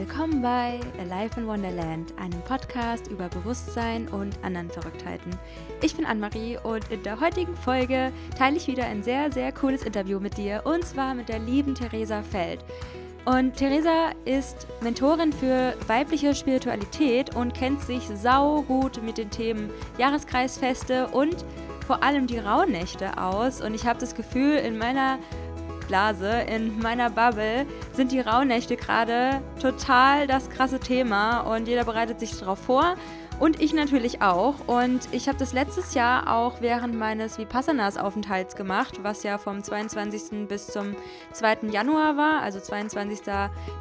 Willkommen bei Alive in Wonderland, einem Podcast über Bewusstsein und anderen Verrücktheiten. Ich bin Anne-Marie und in der heutigen Folge teile ich wieder ein sehr, sehr cooles Interview mit dir und zwar mit der lieben Theresa Feld. Und Theresa ist Mentorin für weibliche Spiritualität und kennt sich sau gut mit den Themen Jahreskreisfeste und vor allem die Rauhnächte aus. Und ich habe das Gefühl, in meiner Blase, in meiner Bubble sind die Rauhnächte gerade total das krasse Thema und jeder bereitet sich darauf vor. Und ich natürlich auch. Und ich habe das letztes Jahr auch während meines Vipassanas-Aufenthalts gemacht, was ja vom 22. bis zum 2. Januar war, also 22.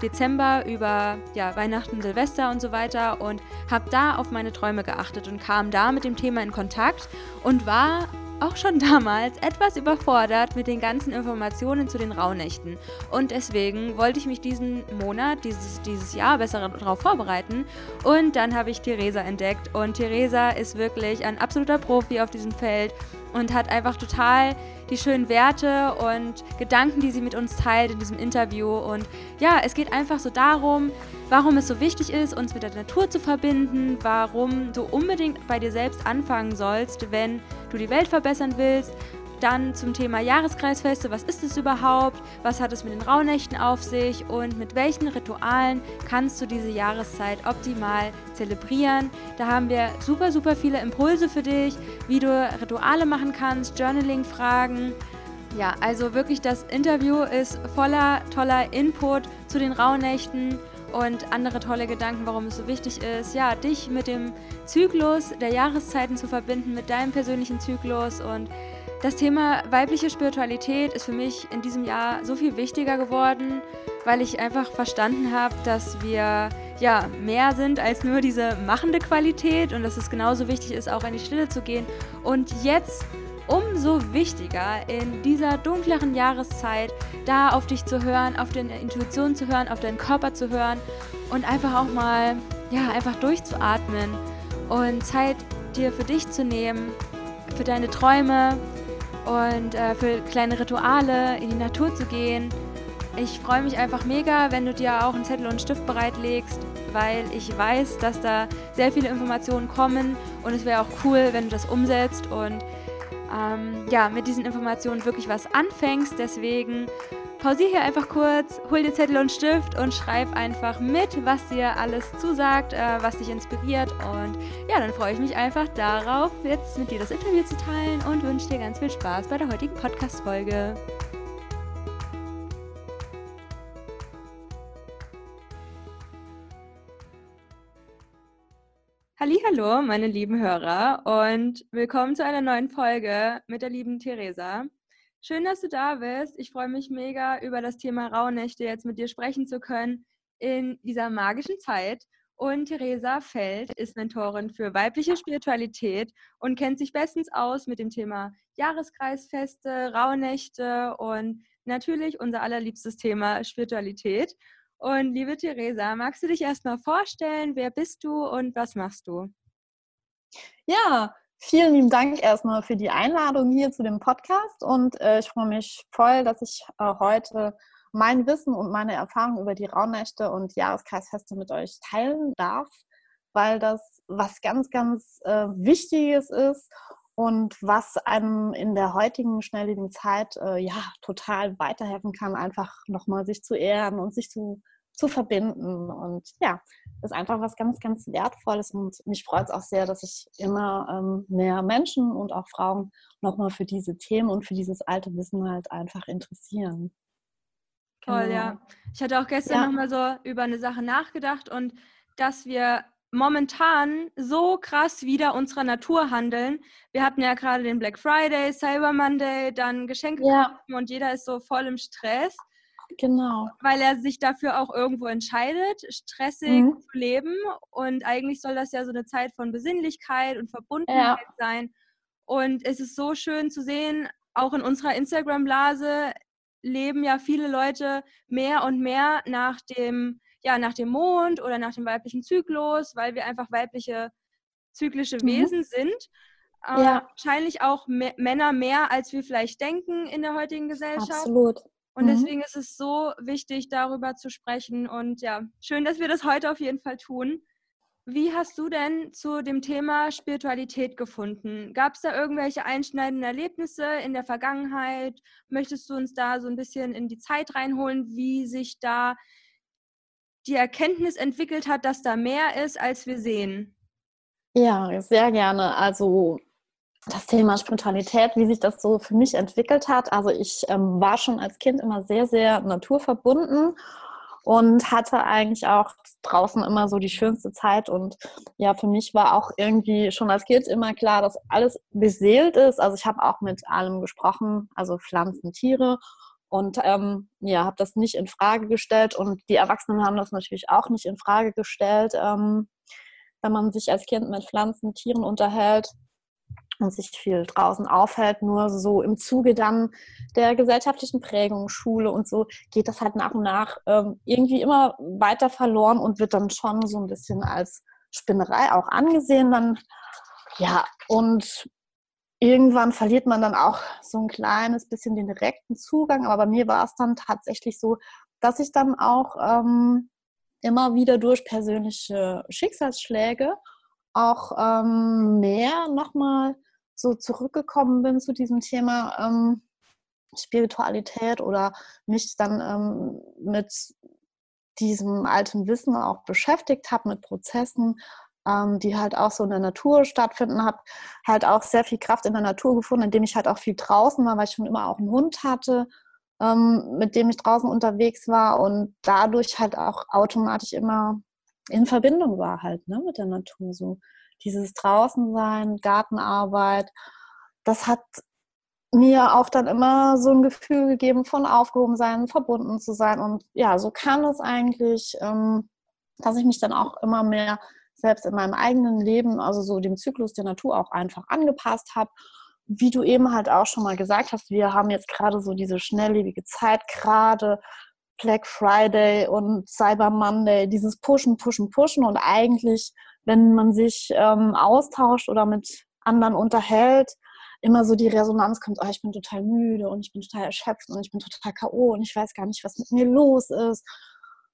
Dezember über ja, Weihnachten, Silvester und so weiter. Und habe da auf meine Träume geachtet und kam da mit dem Thema in Kontakt und war auch schon damals etwas überfordert mit den ganzen Informationen zu den Rauhnächten. Und deswegen wollte ich mich diesen Monat, dieses, dieses Jahr besser darauf vorbereiten. Und dann habe ich Theresa entdeckt. Und Theresa ist wirklich ein absoluter Profi auf diesem Feld und hat einfach total die schönen Werte und Gedanken, die sie mit uns teilt in diesem Interview. Und ja, es geht einfach so darum, warum es so wichtig ist, uns mit der Natur zu verbinden, warum du unbedingt bei dir selbst anfangen sollst, wenn du die Welt verbessern willst. Dann zum Thema Jahreskreisfeste, was ist es überhaupt, was hat es mit den Rauhnächten auf sich und mit welchen Ritualen kannst du diese Jahreszeit optimal zelebrieren. Da haben wir super, super viele Impulse für dich, wie du Rituale machen kannst, Journaling-Fragen. Ja, also wirklich das Interview ist voller toller Input zu den Rauhnächten und andere tolle Gedanken, warum es so wichtig ist, ja, dich mit dem Zyklus der Jahreszeiten zu verbinden, mit deinem persönlichen Zyklus. Und das Thema weibliche Spiritualität ist für mich in diesem Jahr so viel wichtiger geworden, weil ich einfach verstanden habe, dass wir ja mehr sind als nur diese machende Qualität und dass es genauso wichtig ist, auch in die Stille zu gehen. Und jetzt umso wichtiger in dieser dunkleren Jahreszeit da auf dich zu hören, auf deine Intuition zu hören, auf deinen Körper zu hören und einfach auch mal, ja, einfach durchzuatmen und Zeit dir für dich zu nehmen, für deine Träume und äh, für kleine Rituale in die Natur zu gehen. Ich freue mich einfach mega, wenn du dir auch einen Zettel und einen Stift bereitlegst, weil ich weiß, dass da sehr viele Informationen kommen und es wäre auch cool, wenn du das umsetzt und ähm, ja, mit diesen Informationen wirklich was anfängst. Deswegen pausier hier einfach kurz, hol dir Zettel und Stift und schreib einfach mit, was dir alles zusagt, äh, was dich inspiriert. Und ja, dann freue ich mich einfach darauf, jetzt mit dir das Interview zu teilen und wünsche dir ganz viel Spaß bei der heutigen Podcast-Folge. Hallo, meine lieben Hörer und willkommen zu einer neuen Folge mit der lieben Theresa. Schön, dass du da bist. Ich freue mich mega über das Thema Rauhnächte jetzt mit dir sprechen zu können in dieser magischen Zeit. Und Theresa Feld ist Mentorin für weibliche Spiritualität und kennt sich bestens aus mit dem Thema Jahreskreisfeste, Rauhnächte und natürlich unser allerliebstes Thema Spiritualität. Und liebe Theresa, magst du dich erstmal vorstellen? Wer bist du und was machst du? Ja, vielen lieben Dank erstmal für die Einladung hier zu dem Podcast und äh, ich freue mich voll, dass ich äh, heute mein Wissen und meine Erfahrungen über die Rauhnächte und Jahreskreisfeste mit euch teilen darf, weil das was ganz, ganz äh, Wichtiges ist und was einem in der heutigen schnelllebigen Zeit äh, ja total weiterhelfen kann, einfach nochmal sich zu ehren und sich zu zu verbinden. Und ja, das ist einfach was ganz, ganz Wertvolles. Und mich freut es auch sehr, dass sich immer ähm, mehr Menschen und auch Frauen nochmal für diese Themen und für dieses alte Wissen halt einfach interessieren. Toll, genau. ja. Ich hatte auch gestern ja. nochmal so über eine Sache nachgedacht und dass wir momentan so krass wieder unserer Natur handeln. Wir hatten ja gerade den Black Friday, Cyber Monday, dann Geschenke ja. und jeder ist so voll im Stress. Genau. Weil er sich dafür auch irgendwo entscheidet, stressig mhm. zu leben. Und eigentlich soll das ja so eine Zeit von Besinnlichkeit und Verbundenheit ja. sein. Und es ist so schön zu sehen, auch in unserer Instagram-Blase leben ja viele Leute mehr und mehr nach dem, ja, nach dem Mond oder nach dem weiblichen Zyklus, weil wir einfach weibliche zyklische mhm. Wesen sind. Ja. Äh, wahrscheinlich auch Männer mehr, als wir vielleicht denken in der heutigen Gesellschaft. Absolut. Und mhm. deswegen ist es so wichtig, darüber zu sprechen. Und ja, schön, dass wir das heute auf jeden Fall tun. Wie hast du denn zu dem Thema Spiritualität gefunden? Gab es da irgendwelche einschneidenden Erlebnisse in der Vergangenheit? Möchtest du uns da so ein bisschen in die Zeit reinholen, wie sich da die Erkenntnis entwickelt hat, dass da mehr ist, als wir sehen? Ja, sehr gerne. Also das Thema Spiritualität, wie sich das so für mich entwickelt hat. Also ich ähm, war schon als Kind immer sehr, sehr naturverbunden und hatte eigentlich auch draußen immer so die schönste Zeit. Und ja, für mich war auch irgendwie schon als Kind immer klar, dass alles beseelt ist. Also ich habe auch mit allem gesprochen, also Pflanzen, Tiere. Und ähm, ja, habe das nicht in Frage gestellt. Und die Erwachsenen haben das natürlich auch nicht in Frage gestellt. Ähm, wenn man sich als Kind mit Pflanzen, Tieren unterhält, und sich viel draußen aufhält, nur so im Zuge dann der gesellschaftlichen Prägung, Schule und so, geht das halt nach und nach ähm, irgendwie immer weiter verloren und wird dann schon so ein bisschen als Spinnerei auch angesehen. Dann, ja, und irgendwann verliert man dann auch so ein kleines bisschen den direkten Zugang. Aber bei mir war es dann tatsächlich so, dass ich dann auch ähm, immer wieder durch persönliche Schicksalsschläge auch ähm, mehr nochmal so zurückgekommen bin zu diesem Thema ähm, Spiritualität oder mich dann ähm, mit diesem alten Wissen auch beschäftigt habe, mit Prozessen, ähm, die halt auch so in der Natur stattfinden, habe halt auch sehr viel Kraft in der Natur gefunden, indem ich halt auch viel draußen war, weil ich schon immer auch einen Hund hatte, ähm, mit dem ich draußen unterwegs war und dadurch halt auch automatisch immer in Verbindung war halt ne, mit der Natur so dieses Draußensein, Gartenarbeit, das hat mir auch dann immer so ein Gefühl gegeben von aufgehoben sein, verbunden zu sein. Und ja, so kam es eigentlich, ähm, dass ich mich dann auch immer mehr selbst in meinem eigenen Leben, also so dem Zyklus der Natur auch einfach angepasst habe. Wie du eben halt auch schon mal gesagt hast, wir haben jetzt gerade so diese schnelllebige Zeit, gerade Black Friday und Cyber Monday, dieses Pushen, Pushen, Pushen und eigentlich wenn man sich ähm, austauscht oder mit anderen unterhält, immer so die Resonanz kommt, oh, ich bin total müde und ich bin total erschöpft und ich bin total K.O. und ich weiß gar nicht, was mit mir los ist.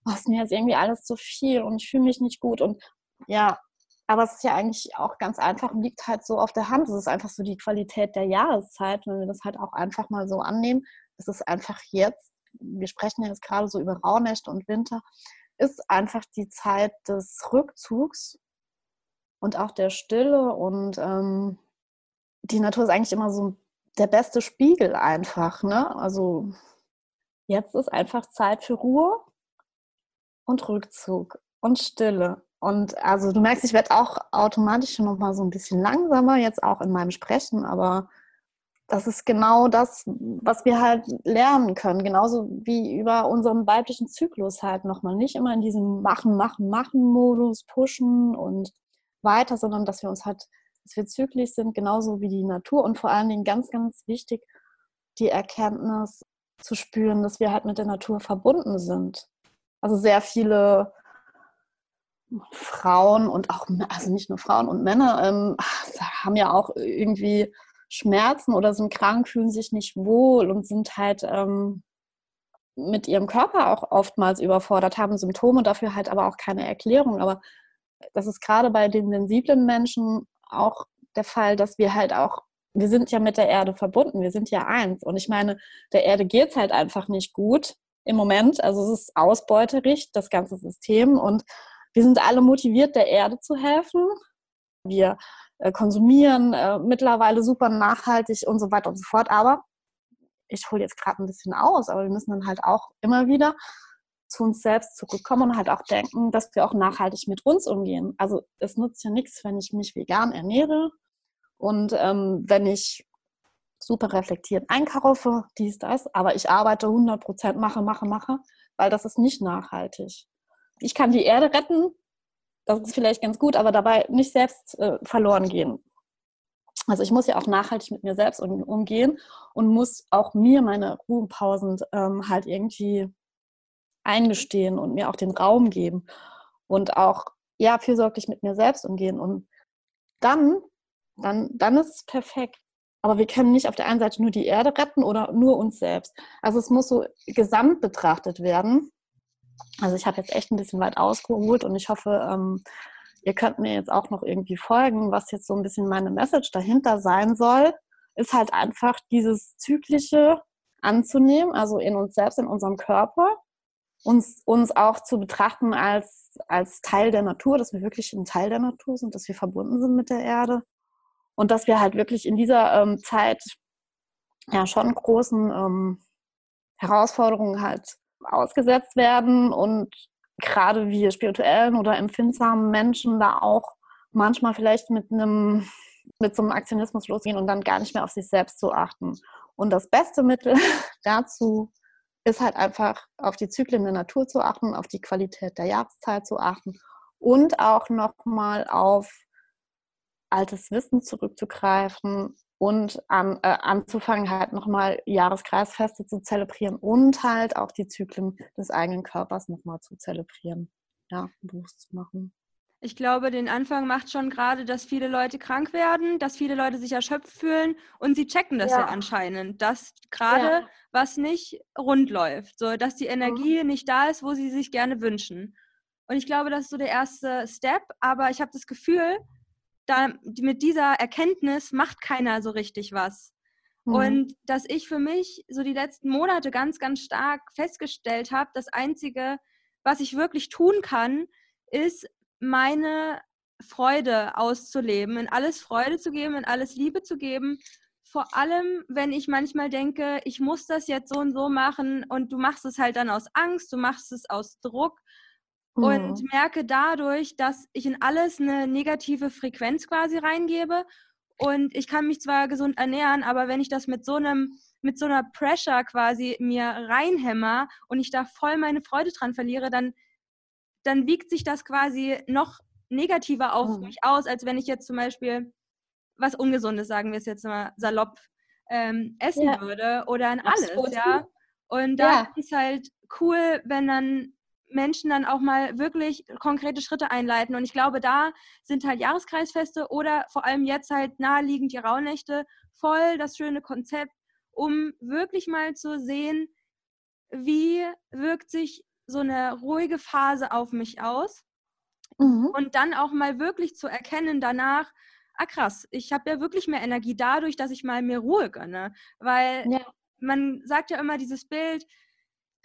Oh, mir jetzt irgendwie alles zu viel und ich fühle mich nicht gut. Und ja, aber es ist ja eigentlich auch ganz einfach und liegt halt so auf der Hand. Es ist einfach so die Qualität der Jahreszeit, wenn wir das halt auch einfach mal so annehmen. Es ist einfach jetzt, wir sprechen jetzt gerade so über Rauhnächte und Winter, ist einfach die Zeit des Rückzugs und auch der Stille und ähm, die Natur ist eigentlich immer so der beste Spiegel einfach. Ne? Also jetzt ist einfach Zeit für Ruhe und Rückzug und Stille. Und also du merkst, ich werde auch automatisch noch mal so ein bisschen langsamer jetzt auch in meinem Sprechen, aber das ist genau das, was wir halt lernen können, genauso wie über unseren weiblichen Zyklus halt nochmal. Nicht immer in diesem Machen, Machen, Machen-Modus pushen und weiter, sondern dass wir uns halt, dass wir zyklisch sind, genauso wie die Natur und vor allen Dingen ganz, ganz wichtig, die Erkenntnis zu spüren, dass wir halt mit der Natur verbunden sind. Also sehr viele Frauen und auch, also nicht nur Frauen und Männer, ähm, haben ja auch irgendwie Schmerzen oder sind krank, fühlen sich nicht wohl und sind halt ähm, mit ihrem Körper auch oftmals überfordert, haben Symptome, dafür halt aber auch keine Erklärung. Aber das ist gerade bei den sensiblen Menschen auch der Fall, dass wir halt auch, wir sind ja mit der Erde verbunden, wir sind ja eins. Und ich meine, der Erde geht es halt einfach nicht gut im Moment. Also es ist ausbeuterisch, das ganze System. Und wir sind alle motiviert, der Erde zu helfen. Wir äh, konsumieren äh, mittlerweile super nachhaltig und so weiter und so fort. Aber ich hole jetzt gerade ein bisschen aus, aber wir müssen dann halt auch immer wieder zu uns selbst zurückkommen und halt auch denken, dass wir auch nachhaltig mit uns umgehen. Also es nutzt ja nichts, wenn ich mich vegan ernähre und ähm, wenn ich super reflektiert einkaufe, dies, das, aber ich arbeite 100 Prozent, mache, mache, mache, weil das ist nicht nachhaltig. Ich kann die Erde retten, das ist vielleicht ganz gut, aber dabei nicht selbst äh, verloren gehen. Also ich muss ja auch nachhaltig mit mir selbst umgehen und muss auch mir meine Ruhepausen ähm, halt irgendwie eingestehen und mir auch den Raum geben und auch ja fürsorglich mit mir selbst umgehen und dann dann dann ist es perfekt. aber wir können nicht auf der einen Seite nur die Erde retten oder nur uns selbst. Also es muss so gesamt betrachtet werden. Also ich habe jetzt echt ein bisschen weit ausgeholt und ich hoffe, ähm, ihr könnt mir jetzt auch noch irgendwie folgen, was jetzt so ein bisschen meine Message dahinter sein soll, ist halt einfach dieses zyklische anzunehmen, also in uns selbst, in unserem Körper, uns, uns auch zu betrachten als, als Teil der Natur, dass wir wirklich ein Teil der Natur sind, dass wir verbunden sind mit der Erde und dass wir halt wirklich in dieser ähm, Zeit ja schon großen ähm, Herausforderungen halt ausgesetzt werden und gerade wir spirituellen oder empfindsamen Menschen da auch manchmal vielleicht mit einem mit so einem Aktionismus losgehen und dann gar nicht mehr auf sich selbst zu achten. Und das beste Mittel dazu ist halt einfach auf die Zyklen der Natur zu achten, auf die Qualität der Jahreszeit zu achten und auch nochmal auf altes Wissen zurückzugreifen und an, äh, anzufangen, halt nochmal Jahreskreisfeste zu zelebrieren und halt auch die Zyklen des eigenen Körpers nochmal zu zelebrieren. Ja, bewusst zu machen. Ich glaube, den Anfang macht schon gerade, dass viele Leute krank werden, dass viele Leute sich erschöpft fühlen und sie checken das ja, ja anscheinend, dass gerade ja. was nicht rund läuft, so dass die Energie mhm. nicht da ist, wo sie sich gerne wünschen. Und ich glaube, das ist so der erste Step, aber ich habe das Gefühl, da, mit dieser Erkenntnis macht keiner so richtig was. Mhm. Und dass ich für mich so die letzten Monate ganz, ganz stark festgestellt habe, das Einzige, was ich wirklich tun kann, ist meine Freude auszuleben, in alles Freude zu geben, in alles Liebe zu geben. Vor allem, wenn ich manchmal denke, ich muss das jetzt so und so machen und du machst es halt dann aus Angst, du machst es aus Druck und mhm. merke dadurch, dass ich in alles eine negative Frequenz quasi reingebe. Und ich kann mich zwar gesund ernähren, aber wenn ich das mit so einem mit so einer Pressure quasi mir reinhämmer und ich da voll meine Freude dran verliere, dann, dann wiegt sich das quasi noch negativer auf mhm. mich aus, als wenn ich jetzt zum Beispiel was Ungesundes, sagen wir es jetzt mal salopp, ähm, essen ja. würde oder an alles, Absolut. ja. Und da ja. ist halt cool, wenn dann Menschen dann auch mal wirklich konkrete Schritte einleiten. Und ich glaube, da sind halt Jahreskreisfeste oder vor allem jetzt halt naheliegend die Rauhnächte voll das schöne Konzept, um wirklich mal zu sehen, wie wirkt sich so eine ruhige Phase auf mich aus. Mhm. Und dann auch mal wirklich zu erkennen danach, ah krass, ich habe ja wirklich mehr Energie dadurch, dass ich mal mir Ruhe gönne. Weil ja. man sagt ja immer dieses Bild,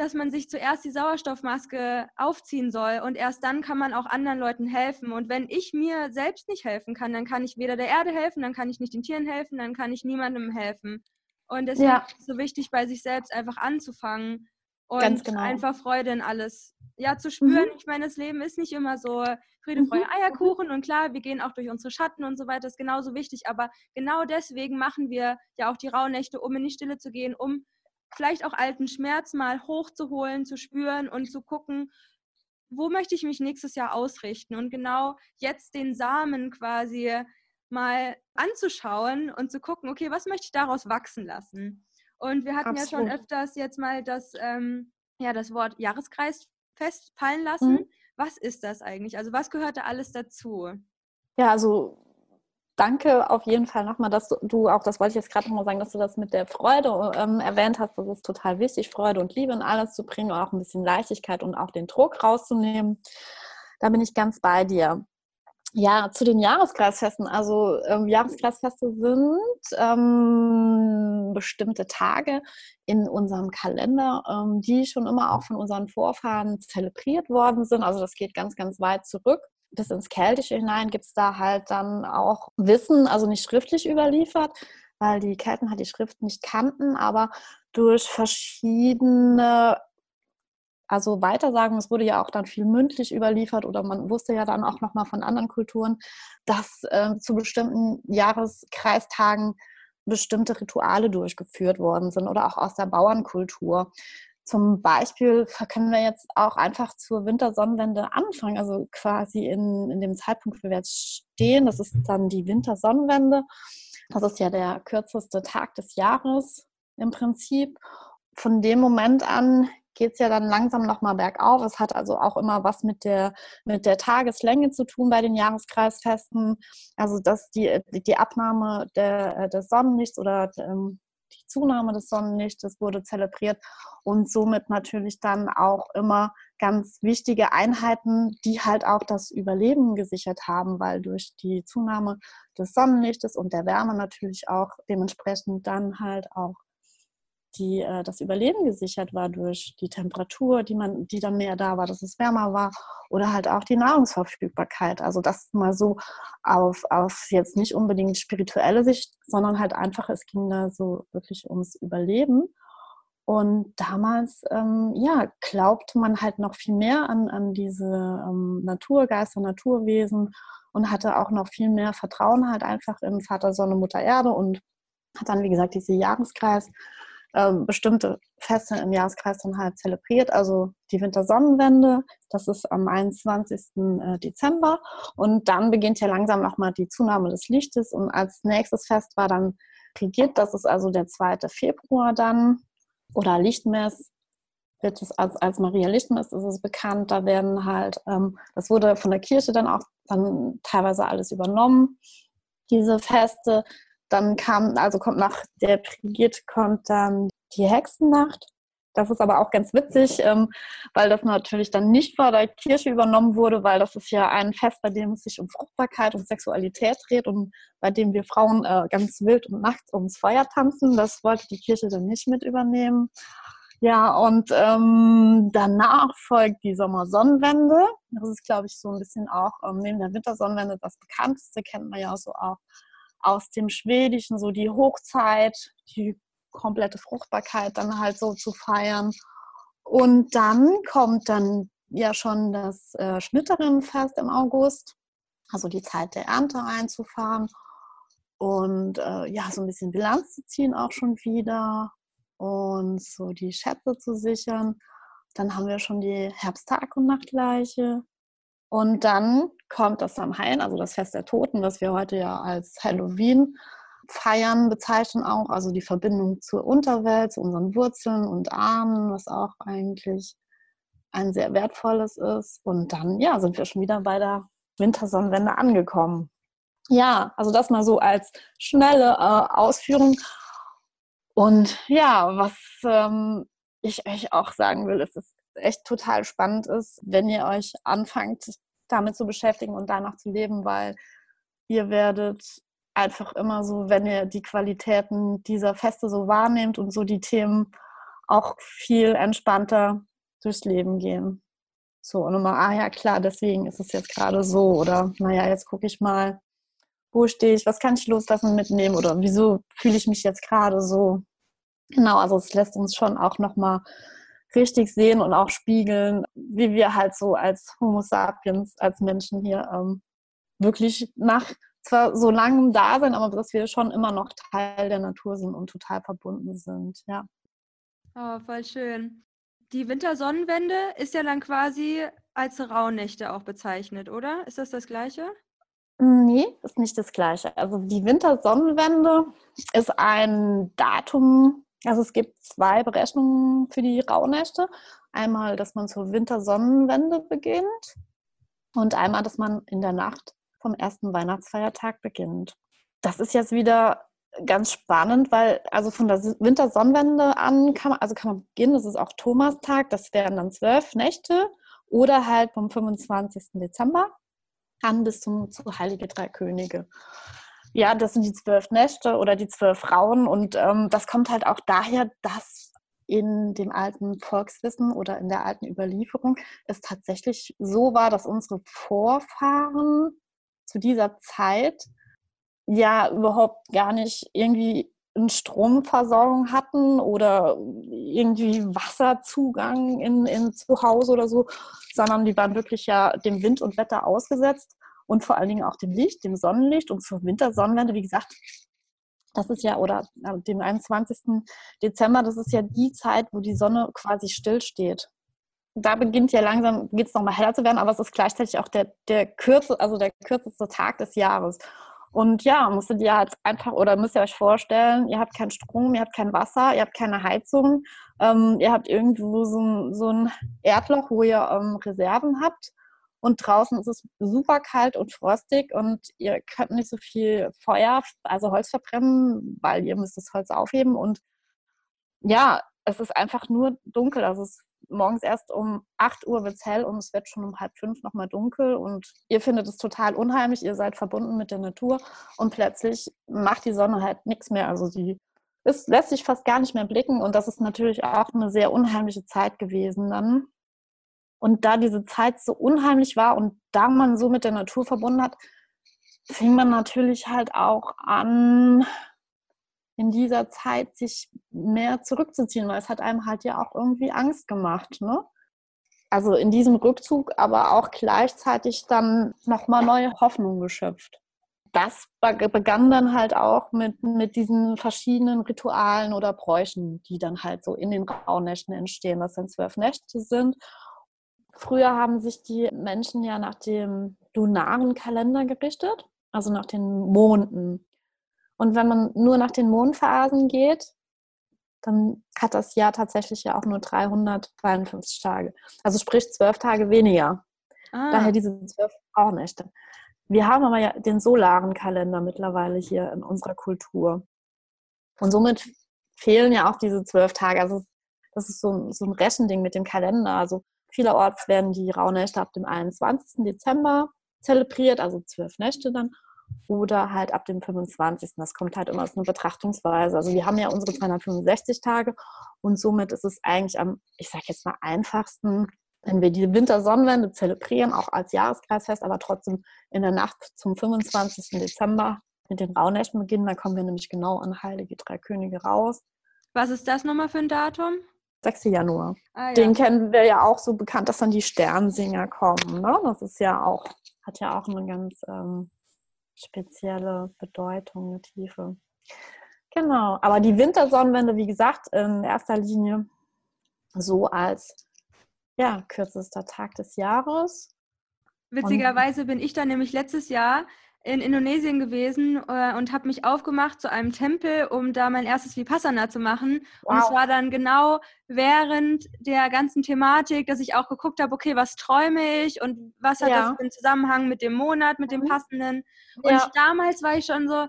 dass man sich zuerst die Sauerstoffmaske aufziehen soll und erst dann kann man auch anderen Leuten helfen. Und wenn ich mir selbst nicht helfen kann, dann kann ich weder der Erde helfen, dann kann ich nicht den Tieren helfen, dann kann ich niemandem helfen. Und deswegen ja. ist es so wichtig, bei sich selbst einfach anzufangen und genau. einfach Freude in alles ja, zu spüren. Mhm. Ich meine, das Leben ist nicht immer so Friede, Freude, mhm. Eierkuchen und klar, wir gehen auch durch unsere Schatten und so weiter, ist genauso wichtig. Aber genau deswegen machen wir ja auch die Rauhnächte, um in die Stille zu gehen, um vielleicht auch alten Schmerz mal hochzuholen, zu spüren und zu gucken, wo möchte ich mich nächstes Jahr ausrichten und genau jetzt den Samen quasi mal anzuschauen und zu gucken, okay, was möchte ich daraus wachsen lassen? Und wir hatten Absolut. ja schon öfters jetzt mal das, ähm, ja, das Wort Jahreskreis festfallen lassen. Mhm. Was ist das eigentlich? Also was gehört da alles dazu? Ja, also danke auf jeden Fall nochmal, dass du, auch, das wollte ich jetzt gerade nochmal sagen, dass du das mit der Freude ähm, erwähnt hast. Das ist total wichtig, Freude und Liebe in alles zu bringen und auch ein bisschen Leichtigkeit und auch den Druck rauszunehmen. Da bin ich ganz bei dir. Ja, zu den Jahreskreisfesten. Also ähm, Jahreskreisfeste sind ähm, bestimmte Tage in unserem Kalender, ähm, die schon immer auch von unseren Vorfahren zelebriert worden sind. Also das geht ganz, ganz weit zurück bis ins Keltische hinein gibt es da halt dann auch Wissen, also nicht schriftlich überliefert, weil die Kelten halt die Schrift nicht kannten, aber durch verschiedene, also Weitersagen, es wurde ja auch dann viel mündlich überliefert oder man wusste ja dann auch nochmal von anderen Kulturen, dass äh, zu bestimmten Jahreskreistagen bestimmte Rituale durchgeführt worden sind oder auch aus der Bauernkultur. Zum Beispiel können wir jetzt auch einfach zur Wintersonnenwende anfangen, also quasi in, in dem Zeitpunkt, wo wir jetzt stehen. Das ist dann die Wintersonnenwende. Das ist ja der kürzeste Tag des Jahres im Prinzip. Von dem Moment an geht es ja dann langsam nochmal bergauf. Es hat also auch immer was mit der, mit der Tageslänge zu tun bei den Jahreskreisfesten. Also dass die, die Abnahme der, des Sonnenlichts oder ähm, die Zunahme des Sonnenlichtes wurde zelebriert und somit natürlich dann auch immer ganz wichtige Einheiten, die halt auch das Überleben gesichert haben, weil durch die Zunahme des Sonnenlichtes und der Wärme natürlich auch dementsprechend dann halt auch die, äh, das Überleben gesichert war durch die Temperatur, die, man, die dann mehr da war, dass es wärmer war oder halt auch die Nahrungsverfügbarkeit. Also das mal so auf, auf jetzt nicht unbedingt spirituelle Sicht, sondern halt einfach, es ging da so wirklich ums Überleben. Und damals, ähm, ja, glaubte man halt noch viel mehr an, an diese ähm, Naturgeister, Naturwesen und hatte auch noch viel mehr Vertrauen halt einfach in Vater Sonne, Mutter Erde und hat dann, wie gesagt, diese Jahreskreis ähm, bestimmte Feste im Jahreskreis dann halt zelebriert. Also die Wintersonnenwende, das ist am 21. Äh, Dezember. Und dann beginnt ja langsam nochmal die Zunahme des Lichtes. Und als nächstes Fest war dann Rigid, das ist also der 2. Februar dann. Oder Lichtmess, wird es als, als Maria Lichtmess ist es bekannt. Da werden halt, ähm, das wurde von der Kirche dann auch dann teilweise alles übernommen, diese Feste. Dann kam, also kommt nach der Brigitte kommt dann die Hexennacht. Das ist aber auch ganz witzig, ähm, weil das natürlich dann nicht von der Kirche übernommen wurde, weil das ist ja ein Fest, bei dem es sich um Fruchtbarkeit und Sexualität dreht und bei dem wir Frauen äh, ganz wild und nachts ums Feuer tanzen. Das wollte die Kirche dann nicht mit übernehmen. Ja, und ähm, danach folgt die Sommersonnenwende. Das ist, glaube ich, so ein bisschen auch ähm, neben der Wintersonnenwende das bekannteste, kennt man ja so auch aus dem Schwedischen, so die Hochzeit, die komplette Fruchtbarkeit dann halt so zu feiern. Und dann kommt dann ja schon das äh, Schnitterinnenfest im August, also die Zeit der Ernte einzufahren und äh, ja, so ein bisschen Bilanz zu ziehen auch schon wieder und so die Schätze zu sichern. Dann haben wir schon die Herbsttag- und Nachtleiche. Und dann kommt das Samhain, also das Fest der Toten, was wir heute ja als Halloween feiern, bezeichnen auch, also die Verbindung zur Unterwelt, zu unseren Wurzeln und Ahnen, was auch eigentlich ein sehr wertvolles ist. Und dann, ja, sind wir schon wieder bei der Wintersonnenwende angekommen. Ja, also das mal so als schnelle äh, Ausführung. Und ja, was ähm, ich euch auch sagen will, ist, es echt total spannend ist, wenn ihr euch anfangt, damit zu beschäftigen und danach zu leben, weil ihr werdet einfach immer so, wenn ihr die Qualitäten dieser Feste so wahrnehmt und so die Themen auch viel entspannter durchs Leben gehen. So, und immer, ah ja, klar, deswegen ist es jetzt gerade so. Oder, naja, jetzt gucke ich mal, wo stehe ich, was kann ich loslassen mitnehmen oder wieso fühle ich mich jetzt gerade so. Genau, also es lässt uns schon auch nochmal richtig sehen und auch spiegeln, wie wir halt so als Homo sapiens, als Menschen hier ähm, wirklich nach zwar so langem Dasein, aber dass wir schon immer noch Teil der Natur sind und total verbunden sind, ja. Oh, voll schön. Die Wintersonnenwende ist ja dann quasi als Rauhnächte auch bezeichnet, oder? Ist das das Gleiche? Nee, ist nicht das Gleiche. Also die Wintersonnenwende ist ein Datum, also es gibt zwei Berechnungen für die Rauhnächte. Einmal, dass man zur Wintersonnenwende beginnt und einmal, dass man in der Nacht vom ersten Weihnachtsfeiertag beginnt. Das ist jetzt wieder ganz spannend, weil also von der Wintersonnenwende an kann man, also kann man beginnen, das ist auch Thomastag, das wären dann zwölf Nächte oder halt vom 25. Dezember an bis zum zu Heilige Drei Könige ja, das sind die zwölf Nächte oder die zwölf Frauen. Und ähm, das kommt halt auch daher, dass in dem alten Volkswissen oder in der alten Überlieferung es tatsächlich so war, dass unsere Vorfahren zu dieser Zeit ja überhaupt gar nicht irgendwie eine Stromversorgung hatten oder irgendwie Wasserzugang in, in zu Hause oder so, sondern die waren wirklich ja dem Wind und Wetter ausgesetzt und vor allen Dingen auch dem Licht, dem Sonnenlicht und zur Wintersonnenwende, wie gesagt, das ist ja, oder dem 21. Dezember, das ist ja die Zeit, wo die Sonne quasi stillsteht. Da beginnt ja langsam, geht es nochmal heller zu werden, aber es ist gleichzeitig auch der, der, kürze, also der kürzeste Tag des Jahres. Und ja, musstet ihr halt einfach, oder müsst ihr euch vorstellen, ihr habt keinen Strom, ihr habt kein Wasser, ihr habt keine Heizung, ähm, ihr habt irgendwo so ein, so ein Erdloch, wo ihr ähm, Reserven habt. Und draußen ist es super kalt und frostig und ihr könnt nicht so viel Feuer, also Holz verbrennen, weil ihr müsst das Holz aufheben. Und ja, es ist einfach nur dunkel. Also es morgens erst um 8 Uhr wird es hell und es wird schon um halb fünf nochmal dunkel und ihr findet es total unheimlich, ihr seid verbunden mit der Natur und plötzlich macht die Sonne halt nichts mehr. Also sie ist, lässt sich fast gar nicht mehr blicken und das ist natürlich auch eine sehr unheimliche Zeit gewesen dann. Und da diese Zeit so unheimlich war und da man so mit der Natur verbunden hat, fing man natürlich halt auch an, in dieser Zeit sich mehr zurückzuziehen, weil es hat einem halt ja auch irgendwie Angst gemacht. Ne? Also in diesem Rückzug, aber auch gleichzeitig dann nochmal neue Hoffnung geschöpft. Das begann dann halt auch mit, mit diesen verschiedenen Ritualen oder Bräuchen, die dann halt so in den Rauhnächten entstehen, was dann zwölf Nächte sind. Früher haben sich die Menschen ja nach dem lunaren Kalender gerichtet, also nach den Monden. Und wenn man nur nach den Mondphasen geht, dann hat das Jahr tatsächlich ja auch nur 352 Tage. Also sprich zwölf Tage weniger. Ah. Daher diese zwölf Rauhnächte. Wir haben aber ja den solaren Kalender mittlerweile hier in unserer Kultur. Und somit fehlen ja auch diese zwölf Tage. Also das ist so, so ein Rechending mit dem Kalender. Also vielerorts werden die Rauhnächte ab dem 21. Dezember zelebriert, also zwölf Nächte dann oder halt ab dem 25. Das kommt halt immer aus einer Betrachtungsweise. Also wir haben ja unsere 365 Tage und somit ist es eigentlich am, ich sage jetzt mal, einfachsten, wenn wir die Wintersonnenwende zelebrieren, auch als Jahreskreisfest, aber trotzdem in der Nacht zum 25. Dezember mit den Rauhnächten beginnen. Da kommen wir nämlich genau an Heilige Drei Könige raus. Was ist das nochmal für ein Datum? 6. Januar. Ah, ja. Den kennen wir ja auch so bekannt, dass dann die Sternsinger kommen. Ne? Das ist ja auch, hat ja auch eine ganz ähm, spezielle Bedeutung, eine Tiefe. Genau, aber die Wintersonnenwende, wie gesagt, in erster Linie so als ja, kürzester Tag des Jahres. Witzigerweise bin ich da nämlich letztes Jahr in Indonesien gewesen äh, und habe mich aufgemacht zu einem Tempel, um da mein erstes Vipassana zu machen. Wow. Und es war dann genau während der ganzen Thematik, dass ich auch geguckt habe, okay, was träume ich und was hat ja. das einen Zusammenhang mit dem Monat, mit dem mhm. passenden. Und ja. ich, damals war ich schon so,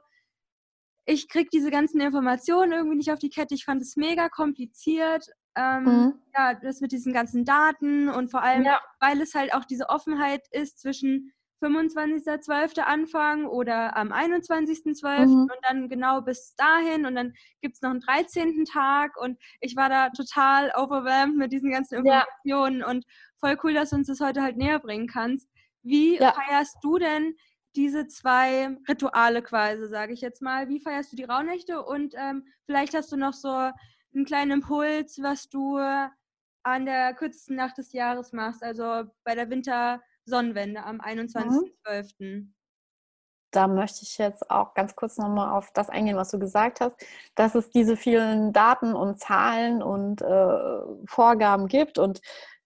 ich kriege diese ganzen Informationen irgendwie nicht auf die Kette. Ich fand es mega kompliziert. Ähm, mhm. Ja, das mit diesen ganzen Daten und vor allem, ja. weil es halt auch diese Offenheit ist zwischen 25.12. anfangen oder am 21.12. Mhm. und dann genau bis dahin und dann gibt es noch einen 13. Tag und ich war da total overwhelmed mit diesen ganzen Informationen ja. und voll cool, dass du uns das heute halt näher bringen kannst. Wie ja. feierst du denn diese zwei Rituale quasi, sage ich jetzt mal? Wie feierst du die Rauhnächte und ähm, vielleicht hast du noch so einen kleinen Impuls, was du an der kürzesten Nacht des Jahres machst, also bei der Winter- Sonnenwende am 21.12. Mhm. Da möchte ich jetzt auch ganz kurz nochmal auf das eingehen, was du gesagt hast, dass es diese vielen Daten und Zahlen und äh, Vorgaben gibt und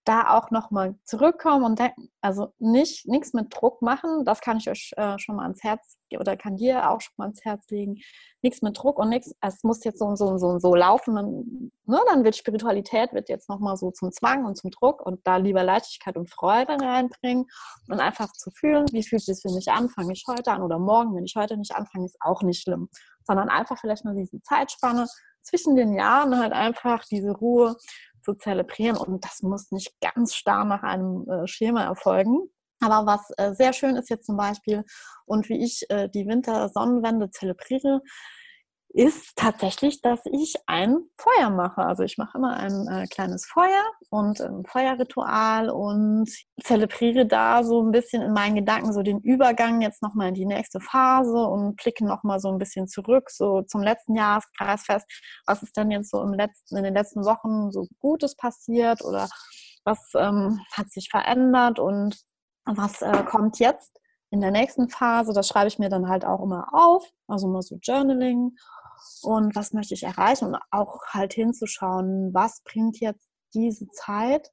da auch nochmal zurückkommen und denken, also nicht nichts mit Druck machen, das kann ich euch äh, schon mal ans Herz oder kann dir auch schon mal ans Herz legen. Nichts mit Druck und nichts, es muss jetzt so und so und so und so laufen. Dann, ne, dann wird Spiritualität wird jetzt nochmal so zum Zwang und zum Druck und da lieber Leichtigkeit und Freude reinbringen und einfach zu fühlen, wie fühlt es für mich an, fange ich heute an oder morgen, wenn ich heute nicht anfange, ist auch nicht schlimm, sondern einfach vielleicht nur diese Zeitspanne zwischen den Jahren halt einfach diese Ruhe zu zelebrieren. Und das muss nicht ganz starr nach einem äh, Schema erfolgen. Aber was äh, sehr schön ist jetzt zum Beispiel und wie ich äh, die Wintersonnenwende zelebriere, ist tatsächlich, dass ich ein Feuer mache. Also ich mache immer ein äh, kleines Feuer und ein Feuerritual und zelebriere da so ein bisschen in meinen Gedanken so den Übergang jetzt nochmal in die nächste Phase und blicke nochmal so ein bisschen zurück, so zum letzten Jahreskreisfest. Was ist denn jetzt so im letzten, in den letzten Wochen so Gutes passiert oder was ähm, hat sich verändert und was äh, kommt jetzt? in der nächsten Phase, das schreibe ich mir dann halt auch immer auf, also immer so Journaling und was möchte ich erreichen und auch halt hinzuschauen, was bringt jetzt diese Zeit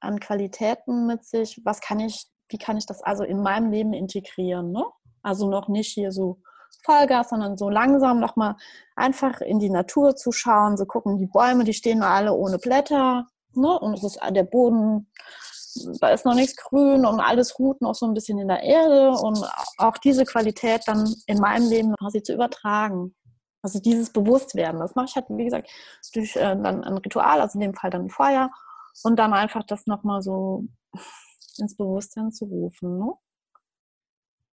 an Qualitäten mit sich, was kann ich, wie kann ich das also in meinem Leben integrieren, ne? Also noch nicht hier so Vollgas, sondern so langsam nochmal einfach in die Natur zu schauen, so gucken, die Bäume, die stehen alle ohne Blätter, ne? Und es ist der Boden, da ist noch nichts grün und alles ruht noch so ein bisschen in der Erde und auch diese Qualität dann in meinem Leben quasi zu übertragen. Also dieses Bewusstwerden, das mache ich halt, wie gesagt, durch äh, dann ein Ritual, also in dem Fall dann ein Feuer und dann einfach das nochmal so ins Bewusstsein zu rufen. Ne?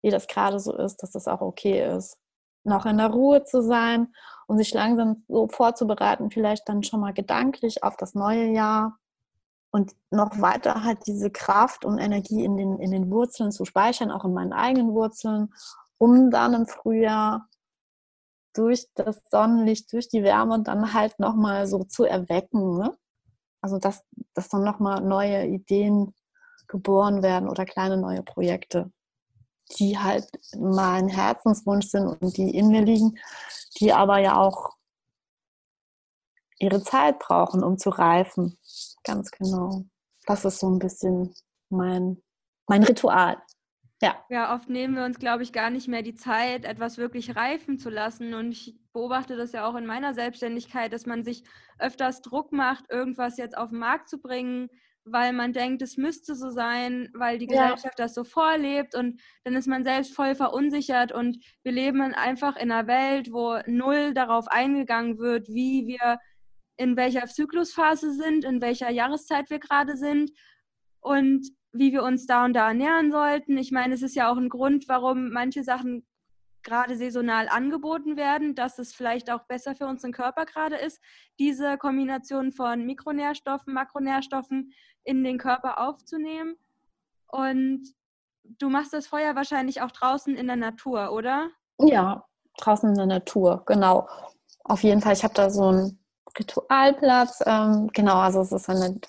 wie das gerade so ist, dass das auch okay ist. Noch in der Ruhe zu sein und sich langsam so vorzubereiten, vielleicht dann schon mal gedanklich auf das neue Jahr und noch weiter halt diese Kraft und Energie in den, in den Wurzeln zu speichern, auch in meinen eigenen Wurzeln, um dann im Frühjahr durch das Sonnenlicht, durch die Wärme dann halt nochmal so zu erwecken. Ne? Also dass, dass dann nochmal neue Ideen geboren werden oder kleine neue Projekte die halt mein Herzenswunsch sind und die in mir liegen, die aber ja auch ihre Zeit brauchen, um zu reifen. Ganz genau. Das ist so ein bisschen mein, mein Ritual. Ja. Ja, oft nehmen wir uns, glaube ich, gar nicht mehr die Zeit, etwas wirklich reifen zu lassen. Und ich beobachte das ja auch in meiner Selbstständigkeit, dass man sich öfters Druck macht, irgendwas jetzt auf den Markt zu bringen, weil man denkt, es müsste so sein, weil die Gesellschaft ja. das so vorlebt und dann ist man selbst voll verunsichert und wir leben einfach in einer Welt, wo null darauf eingegangen wird, wie wir in welcher Zyklusphase sind, in welcher Jahreszeit wir gerade sind und wie wir uns da und da ernähren sollten. Ich meine, es ist ja auch ein Grund, warum manche Sachen gerade saisonal angeboten werden, dass es vielleicht auch besser für unseren Körper gerade ist, diese Kombination von Mikronährstoffen, Makronährstoffen in den Körper aufzunehmen. Und du machst das Feuer wahrscheinlich auch draußen in der Natur, oder? Ja, draußen in der Natur, genau. Auf jeden Fall, ich habe da so einen Ritualplatz. Ähm, genau, also es ist eine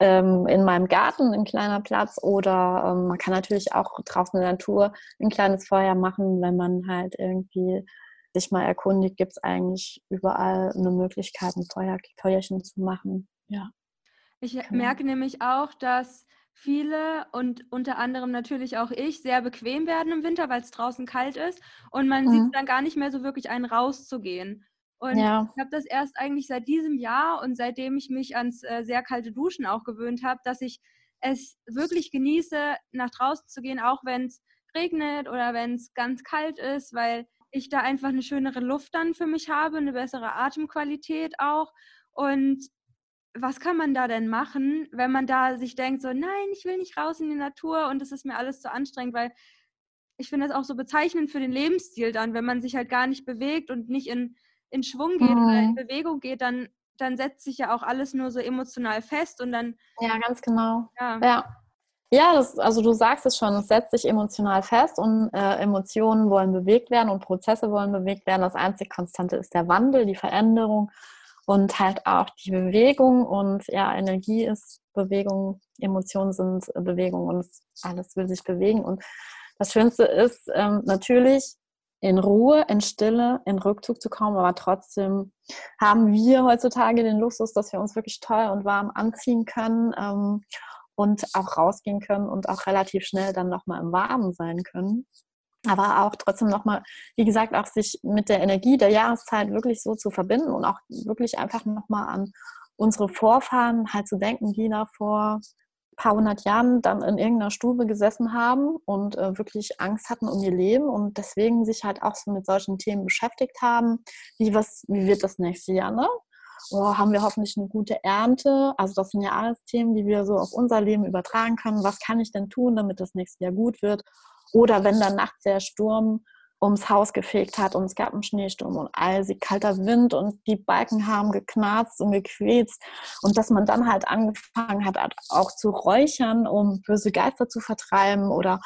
ähm, in meinem Garten ein kleiner Platz oder ähm, man kann natürlich auch draußen in der Natur ein kleines Feuer machen, wenn man halt irgendwie sich mal erkundigt, gibt es eigentlich überall eine Möglichkeit, ein Feuer, Feuerchen zu machen. Ja. Ich genau. merke nämlich auch, dass viele und unter anderem natürlich auch ich sehr bequem werden im Winter, weil es draußen kalt ist und man mhm. sieht dann gar nicht mehr so wirklich einen rauszugehen. Und ja. ich habe das erst eigentlich seit diesem Jahr und seitdem ich mich ans äh, sehr kalte Duschen auch gewöhnt habe, dass ich es wirklich genieße, nach draußen zu gehen, auch wenn es regnet oder wenn es ganz kalt ist, weil ich da einfach eine schönere Luft dann für mich habe, eine bessere Atemqualität auch. Und was kann man da denn machen, wenn man da sich denkt, so, nein, ich will nicht raus in die Natur und es ist mir alles zu anstrengend, weil ich finde das auch so bezeichnend für den Lebensstil dann, wenn man sich halt gar nicht bewegt und nicht in in Schwung geht mhm. oder in mhm. Bewegung geht, dann, dann setzt sich ja auch alles nur so emotional fest und dann. Ja, ganz genau. Ja. ja. Ja, das, also du sagst es schon, es setzt sich emotional fest und äh, Emotionen wollen bewegt werden und Prozesse wollen bewegt werden. Das einzige Konstante ist der Wandel, die Veränderung und halt auch die Bewegung. Und ja, Energie ist Bewegung, Emotionen sind Bewegung und alles will sich bewegen. Und das Schönste ist ähm, natürlich, in Ruhe, in Stille, in Rückzug zu kommen. Aber trotzdem haben wir heutzutage den Luxus, dass wir uns wirklich toll und warm anziehen können ähm, und auch rausgehen können und auch relativ schnell dann nochmal im Warmen sein können. Aber auch trotzdem nochmal, wie gesagt, auch sich mit der Energie der Jahreszeit wirklich so zu verbinden und auch wirklich einfach nochmal an unsere Vorfahren halt zu denken, die da vor paar hundert Jahren dann in irgendeiner Stube gesessen haben und äh, wirklich Angst hatten um ihr Leben und deswegen sich halt auch so mit solchen Themen beschäftigt haben. Wie, was, wie wird das nächste Jahr, ne? Oh, haben wir hoffentlich eine gute Ernte? Also das sind ja alles Themen, die wir so auf unser Leben übertragen können. Was kann ich denn tun, damit das nächste Jahr gut wird? Oder wenn dann nachts der Sturm ums Haus gefegt hat und es gab einen Schneesturm und eisig kalter Wind und die Balken haben geknarzt und gequält und dass man dann halt angefangen hat auch zu räuchern, um böse Geister zu vertreiben oder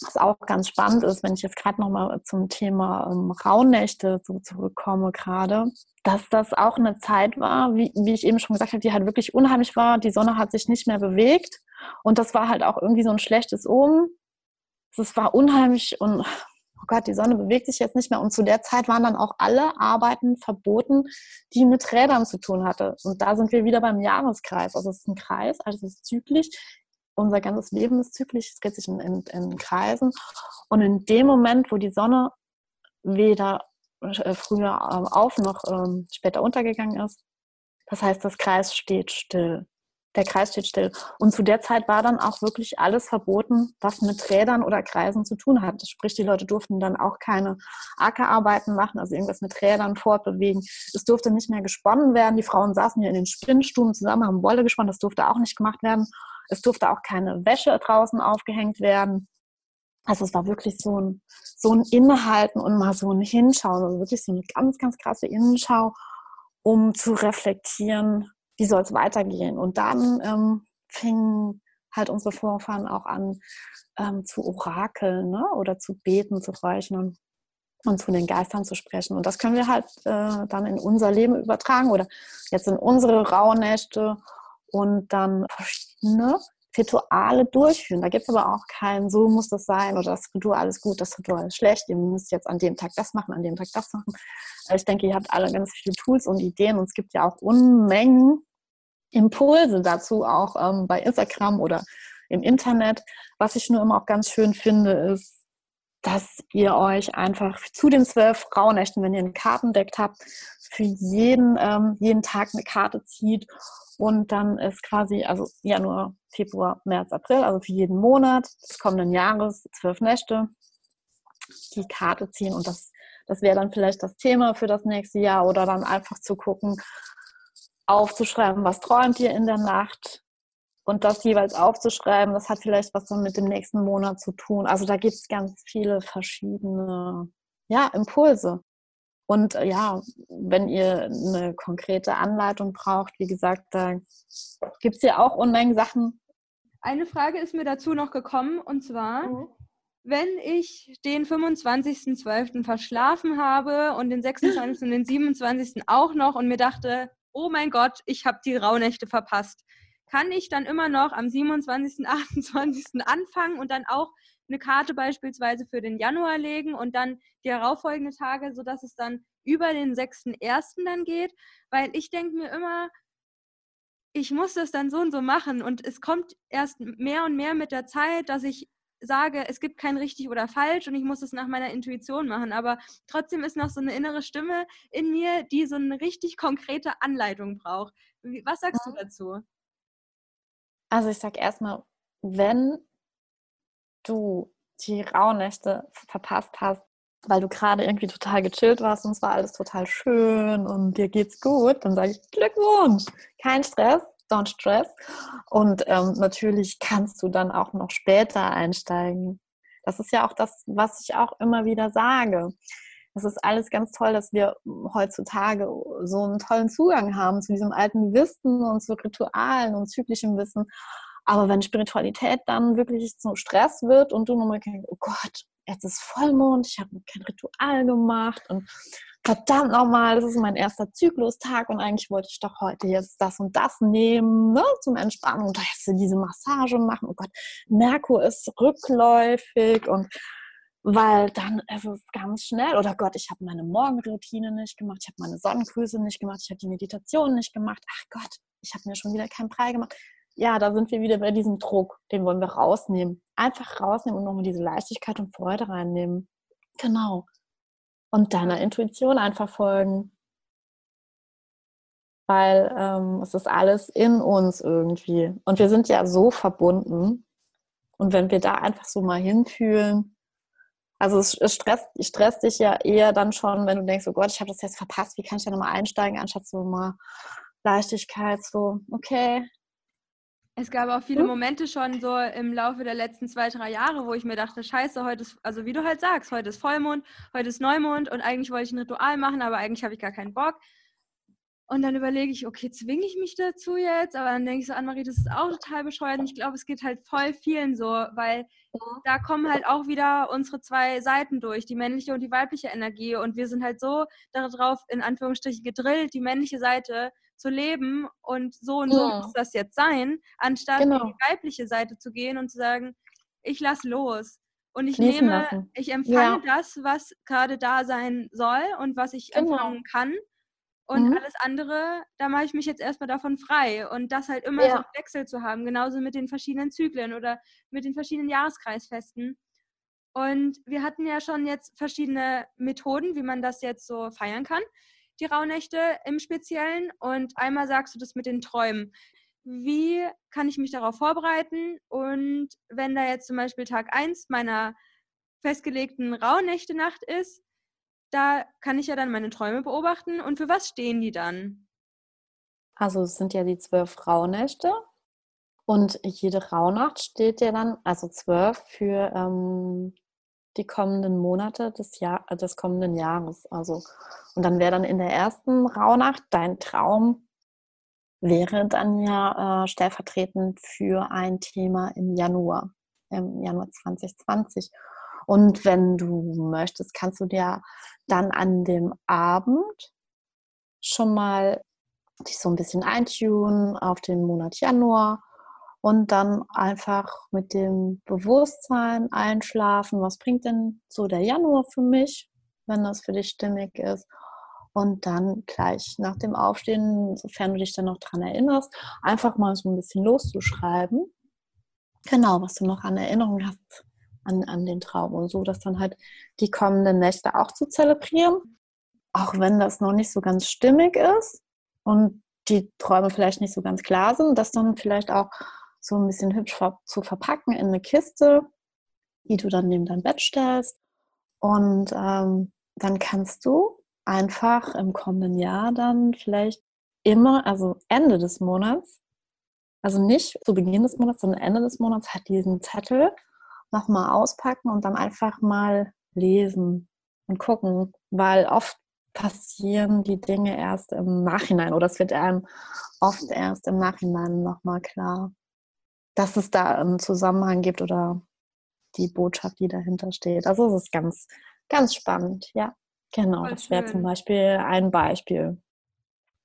was auch ganz spannend ist, wenn ich jetzt gerade nochmal zum Thema ähm, Rauhnächte so zurückkomme gerade, dass das auch eine Zeit war, wie, wie ich eben schon gesagt habe, die halt wirklich unheimlich war. Die Sonne hat sich nicht mehr bewegt und das war halt auch irgendwie so ein schlechtes Omen. Es war unheimlich und oh Gott, die Sonne bewegt sich jetzt nicht mehr. Und zu der Zeit waren dann auch alle Arbeiten verboten, die mit Rädern zu tun hatte. Und da sind wir wieder beim Jahreskreis. Also es ist ein Kreis, also es ist zyklisch. unser ganzes Leben ist zyklisch, es dreht sich in, in, in Kreisen. Und in dem Moment, wo die Sonne weder äh, früher ähm, auf noch ähm, später untergegangen ist, das heißt, das Kreis steht still der Kreis steht still. Und zu der Zeit war dann auch wirklich alles verboten, was mit Rädern oder Kreisen zu tun hat. Sprich, die Leute durften dann auch keine Ackerarbeiten machen, also irgendwas mit Rädern fortbewegen. Es durfte nicht mehr gesponnen werden. Die Frauen saßen hier in den Spinnstuben zusammen, haben Wolle gesponnen. Das durfte auch nicht gemacht werden. Es durfte auch keine Wäsche draußen aufgehängt werden. Also es war wirklich so ein, so ein Innehalten und mal so ein Hinschauen, also wirklich so eine ganz, ganz krasse Innenschau, um zu reflektieren, wie soll es weitergehen? Und dann ähm, fingen halt unsere Vorfahren auch an ähm, zu orakeln ne? oder zu beten, zu räuchern und zu den Geistern zu sprechen. Und das können wir halt äh, dann in unser Leben übertragen oder jetzt in unsere Rauhnächte und dann verschiedene Rituale durchführen. Da gibt es aber auch kein, so muss das sein oder das Ritual ist gut, das Ritual ist schlecht, ihr müsst jetzt an dem Tag das machen, an dem Tag das machen. Ich denke, ihr habt alle ganz viele Tools und Ideen und es gibt ja auch Unmengen Impulse dazu, auch ähm, bei Instagram oder im Internet. Was ich nur immer auch ganz schön finde, ist, dass ihr euch einfach zu den zwölf Frauennächten, wenn ihr ein Kartendeck habt, für jeden, ähm, jeden Tag eine Karte zieht und dann ist quasi, also Januar, Februar, März, April, also für jeden Monat des kommenden Jahres, zwölf Nächte, die Karte ziehen. Und das, das wäre dann vielleicht das Thema für das nächste Jahr oder dann einfach zu gucken, aufzuschreiben, was träumt ihr in der Nacht und das jeweils aufzuschreiben, das hat vielleicht was dann mit dem nächsten Monat zu tun. Also da gibt es ganz viele verschiedene ja, Impulse. Und äh, ja, wenn ihr eine konkrete Anleitung braucht, wie gesagt, da gibt es ja auch Unmengen Sachen. Eine Frage ist mir dazu noch gekommen und zwar, mhm. wenn ich den 25.12. verschlafen habe und den 26. und den 27. auch noch und mir dachte, oh mein Gott, ich habe die Rauhnächte verpasst. Kann ich dann immer noch am 27., 28. anfangen und dann auch eine Karte beispielsweise für den Januar legen und dann die darauffolgenden Tage, sodass es dann über den 6.1. dann geht? Weil ich denke mir immer, ich muss das dann so und so machen und es kommt erst mehr und mehr mit der Zeit, dass ich sage, es gibt kein richtig oder falsch und ich muss es nach meiner Intuition machen. Aber trotzdem ist noch so eine innere Stimme in mir, die so eine richtig konkrete Anleitung braucht. Was sagst du dazu? Also ich sag erstmal, wenn du die Rauhnächte verpasst hast, weil du gerade irgendwie total gechillt warst und es war alles total schön und dir geht's gut, dann sage ich Glückwunsch. Kein Stress don't stress. Und ähm, natürlich kannst du dann auch noch später einsteigen. Das ist ja auch das, was ich auch immer wieder sage. Es ist alles ganz toll, dass wir heutzutage so einen tollen Zugang haben zu diesem alten Wissen und zu Ritualen und zyklischem Wissen. Aber wenn Spiritualität dann wirklich so Stress wird und du nur mal denkst, oh Gott, jetzt ist Vollmond, ich habe kein Ritual gemacht und verdammt nochmal, das ist mein erster Zyklustag und eigentlich wollte ich doch heute jetzt das und das nehmen, ne, zum Entspannen und da du diese Massage machen. Oh Gott, Merkur ist rückläufig und weil dann ist es ganz schnell, oder Gott, ich habe meine Morgenroutine nicht gemacht, ich habe meine Sonnengrüße nicht gemacht, ich habe die Meditation nicht gemacht, ach Gott, ich habe mir schon wieder keinen Brei gemacht. Ja, da sind wir wieder bei diesem Druck, den wollen wir rausnehmen. Einfach rausnehmen und nochmal diese Leichtigkeit und Freude reinnehmen. Genau und deiner Intuition einfach folgen. Weil ähm, es ist alles in uns irgendwie. Und wir sind ja so verbunden. Und wenn wir da einfach so mal hinfühlen, also es, es stresst, stresst dich ja eher dann schon, wenn du denkst, oh Gott, ich habe das jetzt verpasst, wie kann ich da nochmal einsteigen, anstatt so mal Leichtigkeit, so, okay, es gab auch viele hm? Momente schon so im Laufe der letzten zwei, drei Jahre, wo ich mir dachte, scheiße, heute ist, also wie du halt sagst, heute ist Vollmond, heute ist Neumond und eigentlich wollte ich ein Ritual machen, aber eigentlich habe ich gar keinen Bock. Und dann überlege ich, okay, zwinge ich mich dazu jetzt? Aber dann denke ich so, Anne-Marie, das ist auch total bescheuert. Und ich glaube, es geht halt voll vielen so, weil da kommen halt auch wieder unsere zwei Seiten durch, die männliche und die weibliche Energie. Und wir sind halt so darauf, in Anführungsstrichen, gedrillt, die männliche Seite zu leben und so und so muss das jetzt sein, anstatt genau. in die weibliche Seite zu gehen und zu sagen, ich lass los. Und ich nehme, lassen. ich empfange ja. das, was gerade da sein soll und was ich genau. empfangen kann Und mhm. alles andere, da mache ich mich jetzt erstmal davon frei. Und das halt immer ja. so einen Wechsel zu haben, genauso mit den verschiedenen Zyklen oder mit den verschiedenen Jahreskreisfesten. Und wir hatten ja schon jetzt verschiedene Methoden, wie man das jetzt so feiern kann, die Rauhnächte im Speziellen. Und einmal sagst du das mit den Träumen. Wie kann ich mich darauf vorbereiten? Und wenn da jetzt zum Beispiel Tag 1 meiner festgelegten Rauhnächte-Nacht ist, da kann ich ja dann meine Träume beobachten. Und für was stehen die dann? Also es sind ja die zwölf Rauhnächte und jede Rauhnacht steht ja dann, also zwölf, für ähm, die kommenden Monate des, Jahr, äh, des kommenden Jahres. Also, und dann wäre dann in der ersten Rauhnacht dein Traum wäre dann ja äh, stellvertretend für ein Thema im Januar, im Januar 2020. Und wenn du möchtest, kannst du dir dann an dem Abend schon mal dich so ein bisschen eintunen auf den Monat Januar und dann einfach mit dem Bewusstsein einschlafen, was bringt denn so der Januar für mich, wenn das für dich stimmig ist. Und dann gleich nach dem Aufstehen, sofern du dich dann noch daran erinnerst, einfach mal so ein bisschen loszuschreiben. Genau, was du noch an Erinnerung hast an, an den Traum und so, dass dann halt die kommenden Nächte auch zu zelebrieren. Auch wenn das noch nicht so ganz stimmig ist und die Träume vielleicht nicht so ganz klar sind, das dann vielleicht auch so ein bisschen hübsch zu verpacken in eine Kiste, die du dann neben dein Bett stellst. Und ähm, dann kannst du einfach im kommenden Jahr dann vielleicht immer, also Ende des Monats, also nicht zu Beginn des Monats, sondern Ende des Monats, hat diesen Zettel nochmal auspacken und dann einfach mal lesen und gucken, weil oft passieren die Dinge erst im Nachhinein oder es wird einem oft erst im Nachhinein nochmal klar, dass es da einen Zusammenhang gibt oder die Botschaft, die dahinter steht. Also es ist ganz, ganz spannend, ja. Genau, das wäre zum Beispiel ein Beispiel.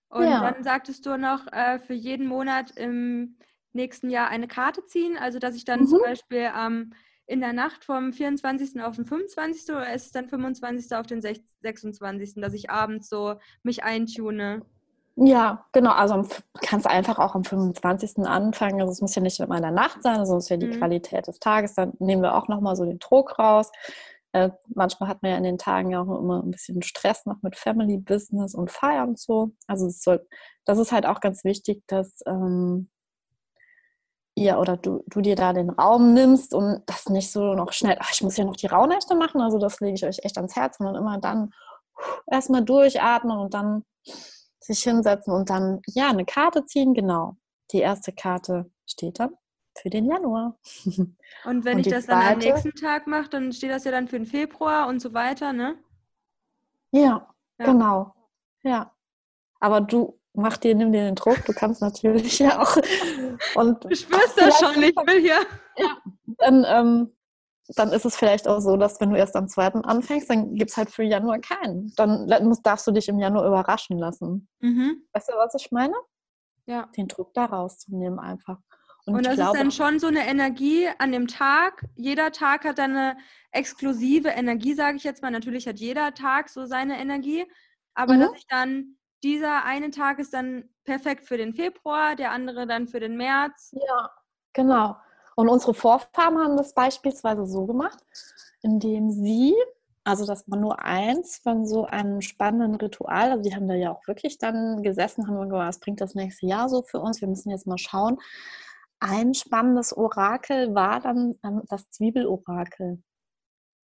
Und ja. dann sagtest du noch, äh, für jeden Monat im nächsten Jahr eine Karte ziehen, also dass ich dann mhm. zum Beispiel am in der Nacht vom 24. auf den 25. oder ist es dann 25. auf den 26., dass ich abends so mich eintune? Ja, genau. Also kannst du einfach auch am 25. anfangen. Also es muss ja nicht immer in der Nacht sein, also es ist ja die mhm. Qualität des Tages. Dann nehmen wir auch nochmal so den Druck raus. Äh, manchmal hat man ja in den Tagen ja auch immer ein bisschen Stress noch mit Family Business und Feiern und so. Also soll, das ist halt auch ganz wichtig, dass ähm, ihr oder du, du dir da den Raum nimmst und das nicht so noch schnell, ach, ich muss ja noch die Rauhnächte machen, also das lege ich euch echt ans Herz, sondern immer dann erstmal durchatmen und dann sich hinsetzen und dann, ja, eine Karte ziehen, genau. Die erste Karte steht dann für den Januar. Und wenn und ich das zweite, dann am nächsten Tag mache, dann steht das ja dann für den Februar und so weiter, ne? Ja, ja. genau. Ja. Aber du mach dir, nimm dir den Druck, du kannst natürlich ja auch. Und du spürst das schon, ich will hier. Ja, dann, ähm, dann ist es vielleicht auch so, dass wenn du erst am zweiten anfängst, dann gibt es halt für Januar keinen. Dann darfst du dich im Januar überraschen lassen. Mhm. Weißt du, was ich meine? Ja. Den Druck da rauszunehmen einfach. Und, Und das glaube, ist dann schon so eine Energie an dem Tag. Jeder Tag hat dann eine exklusive Energie, sage ich jetzt mal. Natürlich hat jeder Tag so seine Energie. Aber mhm. dass ich dann dieser eine Tag ist dann perfekt für den Februar, der andere dann für den März. Ja, genau. Und unsere Vorfahren haben das beispielsweise so gemacht, indem sie, also das war nur eins von so einem spannenden Ritual, also die haben da ja auch wirklich dann gesessen, haben gesagt, was bringt das nächste Jahr so für uns? Wir müssen jetzt mal schauen. Ein spannendes Orakel war dann ähm, das Zwiebelorakel.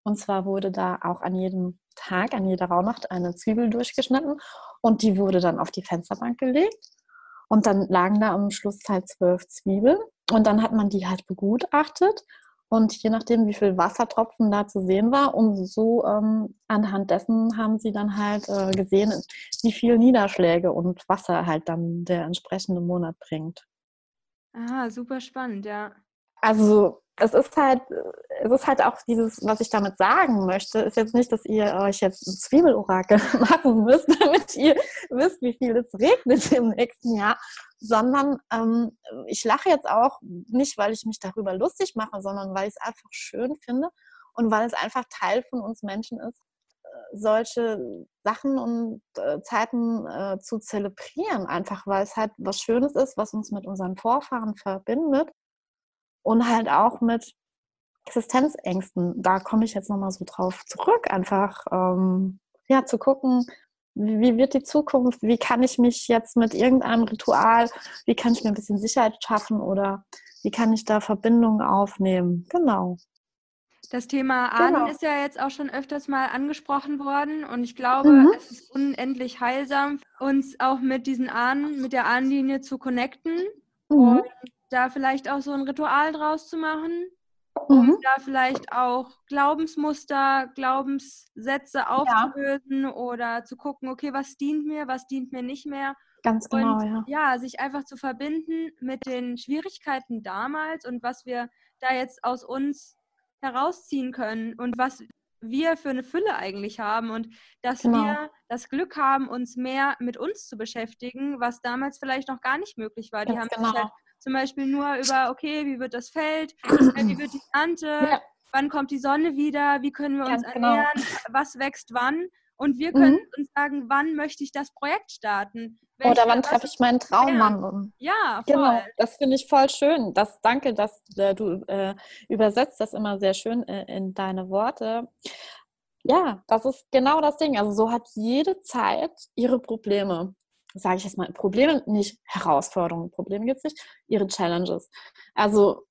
Und zwar wurde da auch an jedem Tag, an jeder Rauhnacht eine Zwiebel durchgeschnitten und die wurde dann auf die Fensterbank gelegt. Und dann lagen da am Schluss halt zwölf Zwiebeln und dann hat man die halt begutachtet und je nachdem, wie viel Wassertropfen da zu sehen war, um so ähm, anhand dessen haben sie dann halt äh, gesehen, wie viel Niederschläge und Wasser halt dann der entsprechende Monat bringt. Ah, super spannend, ja. Also es ist halt, es ist halt auch dieses, was ich damit sagen möchte, ist jetzt nicht, dass ihr euch jetzt ein Zwiebelorakel machen müsst, damit ihr wisst, wie viel es regnet im nächsten Jahr, sondern ähm, ich lache jetzt auch nicht, weil ich mich darüber lustig mache, sondern weil ich es einfach schön finde und weil es einfach Teil von uns Menschen ist, solche Sachen und äh, Zeiten äh, zu zelebrieren, einfach weil es halt was Schönes ist, was uns mit unseren Vorfahren verbindet und halt auch mit Existenzängsten. Da komme ich jetzt nochmal so drauf zurück, einfach ähm, ja zu gucken, wie, wird die Zukunft, wie kann ich mich jetzt mit irgendeinem Ritual, wie kann ich mir ein bisschen Sicherheit schaffen oder wie kann ich da Verbindungen aufnehmen. Genau. Das Thema Ahnen genau. ist ja jetzt auch schon öfters mal angesprochen worden und ich glaube, mhm. es ist unendlich heilsam, uns auch mit diesen Ahnen, mit der Ahnenlinie zu connecten mhm. und da vielleicht auch so ein Ritual draus zu machen, um mhm. da vielleicht auch Glaubensmuster, Glaubenssätze aufzulösen ja. oder zu gucken, okay, was dient mir, was dient mir nicht mehr. Ganz genau, und, ja. Ja, sich einfach zu verbinden mit den Schwierigkeiten damals und was wir da jetzt aus uns herausziehen können und was wir für eine Fülle eigentlich haben und dass genau. wir das Glück haben, uns mehr mit uns zu beschäftigen, was damals vielleicht noch gar nicht möglich war. Die haben genau. sich halt zum Beispiel nur über, okay, wie wird das Feld, wie wird die Ernte, ja. wann kommt die Sonne wieder, wie können wir uns genau. ernähren, was wächst wann. Und wir können mhm. uns sagen, wann möchte ich das Projekt starten? Welche, Oder wann treffe ich meinen Traummann? Ja, voll. Genau, das finde ich voll schön. Das, danke, dass äh, du äh, übersetzt das immer sehr schön äh, in deine Worte. Ja, das ist genau das Ding. Also so hat jede Zeit ihre Probleme. Sage ich jetzt mal, Probleme, nicht Herausforderungen. Probleme gibt es nicht, ihre Challenges. Also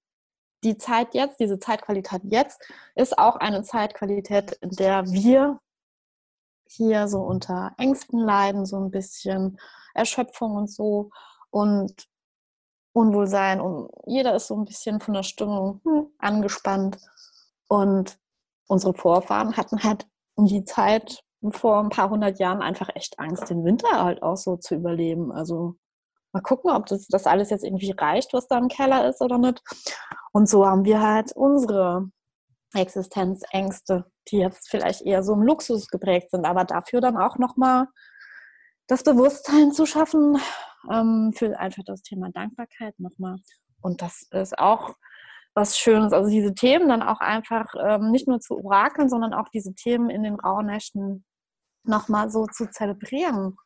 die Zeit jetzt, diese Zeitqualität jetzt, ist auch eine Zeitqualität, in der wir hier so unter Ängsten leiden, so ein bisschen Erschöpfung und so und Unwohlsein und jeder ist so ein bisschen von der Stimmung hm, angespannt und unsere Vorfahren hatten halt um die Zeit vor ein paar hundert Jahren einfach echt Angst, den Winter halt auch so zu überleben. Also mal gucken, ob das, das alles jetzt irgendwie reicht, was da im Keller ist oder nicht. Und so haben wir halt unsere Existenzängste, die jetzt vielleicht eher so im Luxus geprägt sind, aber dafür dann auch nochmal das Bewusstsein zu schaffen ähm, für einfach das Thema Dankbarkeit nochmal. Und das ist auch was Schönes. Also diese Themen dann auch einfach ähm, nicht nur zu orakeln, sondern auch diese Themen in den Rauhnächten nochmal so zu zelebrieren.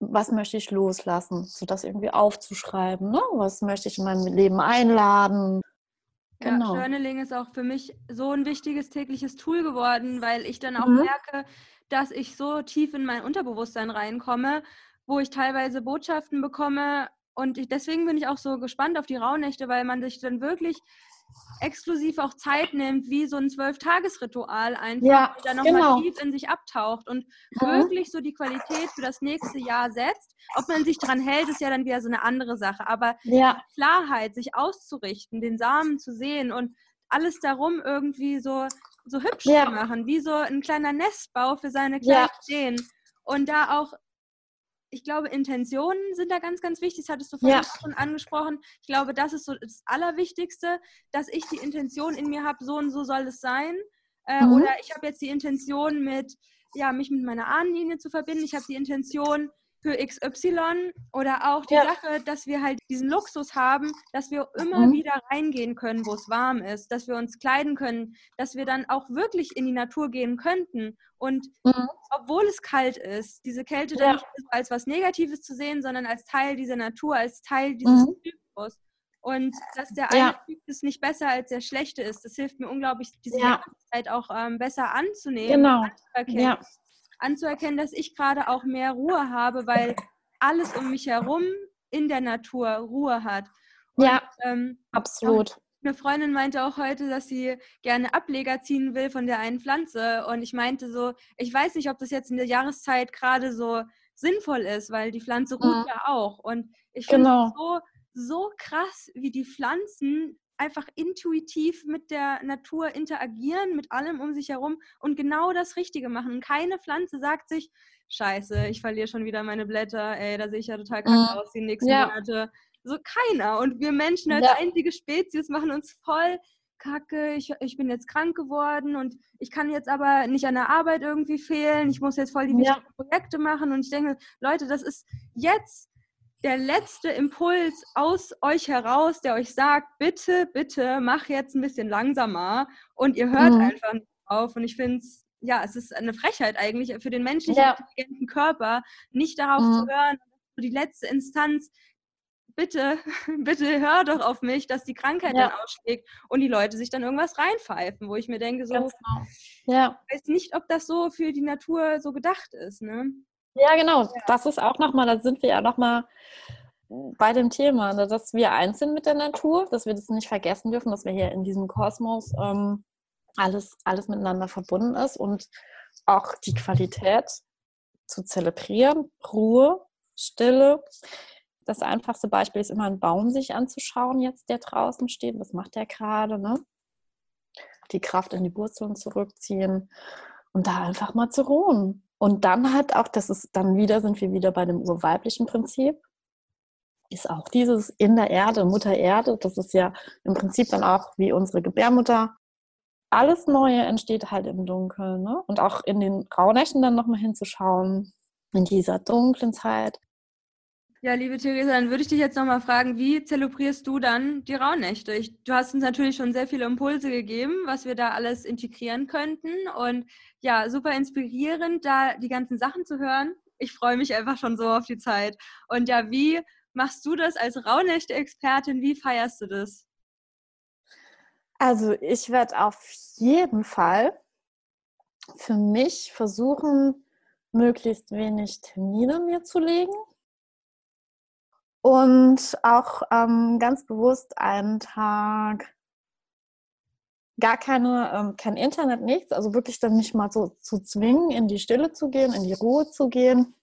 Was möchte ich loslassen, so das irgendwie aufzuschreiben? Ne? Was möchte ich in meinem Leben einladen? Genau. Ja, Journaling ist auch für mich so ein wichtiges tägliches Tool geworden, weil ich dann auch mhm. merke, dass ich so tief in mein Unterbewusstsein reinkomme, wo ich teilweise Botschaften bekomme. Und ich, deswegen bin ich auch so gespannt auf die Rauhnächte, weil man sich dann wirklich exklusiv auch Zeit nimmt, wie so ein Zwölf-Tages-Ritual einfach, ja, da nochmal genau. tief in sich abtaucht und mhm. wirklich so die Qualität für das nächste Jahr setzt. Ob man sich dran hält, ist ja dann wieder so eine andere Sache. Aber ja. Klarheit, sich auszurichten, den Samen zu sehen und alles darum irgendwie so, so hübsch ja. zu machen, wie so ein kleiner Nestbau für seine kleinen ja. Ideen. Und da auch ich glaube, Intentionen sind da ganz, ganz wichtig. Das hattest du vorhin ja. schon angesprochen. Ich glaube, das ist so das Allerwichtigste, dass ich die Intention in mir habe, so und so soll es sein. Äh, mhm. Oder ich habe jetzt die Intention, mit, ja, mich mit meiner Ahnenlinie zu verbinden. Ich habe die Intention, für XY oder auch die ja. Sache, dass wir halt diesen Luxus haben, dass wir immer mhm. wieder reingehen können, wo es warm ist, dass wir uns kleiden können, dass wir dann auch wirklich in die Natur gehen könnten und mhm. obwohl es kalt ist, diese Kälte ja. dann nicht als was Negatives zu sehen, sondern als Teil dieser Natur, als Teil dieses mhm. Zyklus. Und dass der eine ja. Zyklus nicht besser als der schlechte ist, das hilft mir unglaublich, diese ja. Jahreszeit auch ähm, besser anzunehmen, genau. Ja anzuerkennen, dass ich gerade auch mehr Ruhe habe, weil alles um mich herum in der Natur Ruhe hat. Und, ja, ähm, absolut. Eine Freundin meinte auch heute, dass sie gerne Ableger ziehen will von der einen Pflanze. Und ich meinte so, ich weiß nicht, ob das jetzt in der Jahreszeit gerade so sinnvoll ist, weil die Pflanze ruht ja, ja auch. Und ich finde genau. so, so krass, wie die Pflanzen einfach intuitiv mit der Natur interagieren, mit allem um sich herum und genau das Richtige machen. Und keine Pflanze sagt sich, scheiße, ich verliere schon wieder meine Blätter, ey, da sehe ich ja total kacke mhm. aus die nächsten ja. Monate. So keiner. Und wir Menschen als ja. einzige Spezies machen uns voll kacke, ich, ich bin jetzt krank geworden und ich kann jetzt aber nicht an der Arbeit irgendwie fehlen, ich muss jetzt voll die ja. Projekte machen und ich denke, Leute, das ist jetzt der letzte Impuls aus euch heraus, der euch sagt, bitte, bitte, mach jetzt ein bisschen langsamer und ihr hört mhm. einfach auf. Und ich finde es ja, es ist eine Frechheit eigentlich für den menschlichen Ja. intelligenten Körper, nicht darauf Mhm. zu hören, die letzte Instanz, bitte, bitte hör doch auf mich, dass die Krankheit Ja. dann ausschlägt und die Leute sich dann irgendwas reinpfeifen, wo ich mir denke, so, genau. Ja. ich weiß nicht, ob das so für die Natur so gedacht ist, ne? Ja, genau. Das ist auch nochmal, da sind wir ja nochmal bei dem Thema, ne, dass wir eins sind mit der Natur, dass wir das nicht vergessen dürfen, dass wir hier in diesem Kosmos ähm, alles, alles miteinander verbunden ist und auch die Qualität zu zelebrieren, Ruhe, Stille. Das einfachste Beispiel ist immer ein Baum sich anzuschauen, jetzt der draußen steht. Was macht der gerade? Ne? Die Kraft in die Wurzeln zurückziehen und da einfach mal zu ruhen. Und dann halt auch, das ist dann wieder, sind wir wieder bei dem urweiblichen Prinzip, ist auch dieses in der Erde, Mutter Erde, das ist ja im Prinzip dann auch wie unsere Gebärmutter. Alles Neue entsteht halt im Dunkeln. Ne? Und auch in den Rauhnächten dann nochmal hinzuschauen, in dieser dunklen Zeit. Ja, liebe Theresa, dann würde ich dich jetzt nochmal fragen, wie zelebrierst du dann die Rauhnächte? Ich, du hast uns natürlich schon sehr viele Impulse gegeben, was wir da alles integrieren könnten. Und ja, super inspirierend, da die ganzen Sachen zu hören. Ich freue mich einfach schon so auf die Zeit. Und ja, wie machst du das als Rauhnächte-Expertin? Wie feierst du das? Also ich werde auf jeden Fall für mich versuchen, möglichst wenig Termine mir zu legen und auch ähm, ganz bewusst einen Tag gar keine, ähm, kein Internet, nichts, also wirklich dann nicht mal so zu zwingen, in die Stille zu gehen, in die Ruhe zu gehen.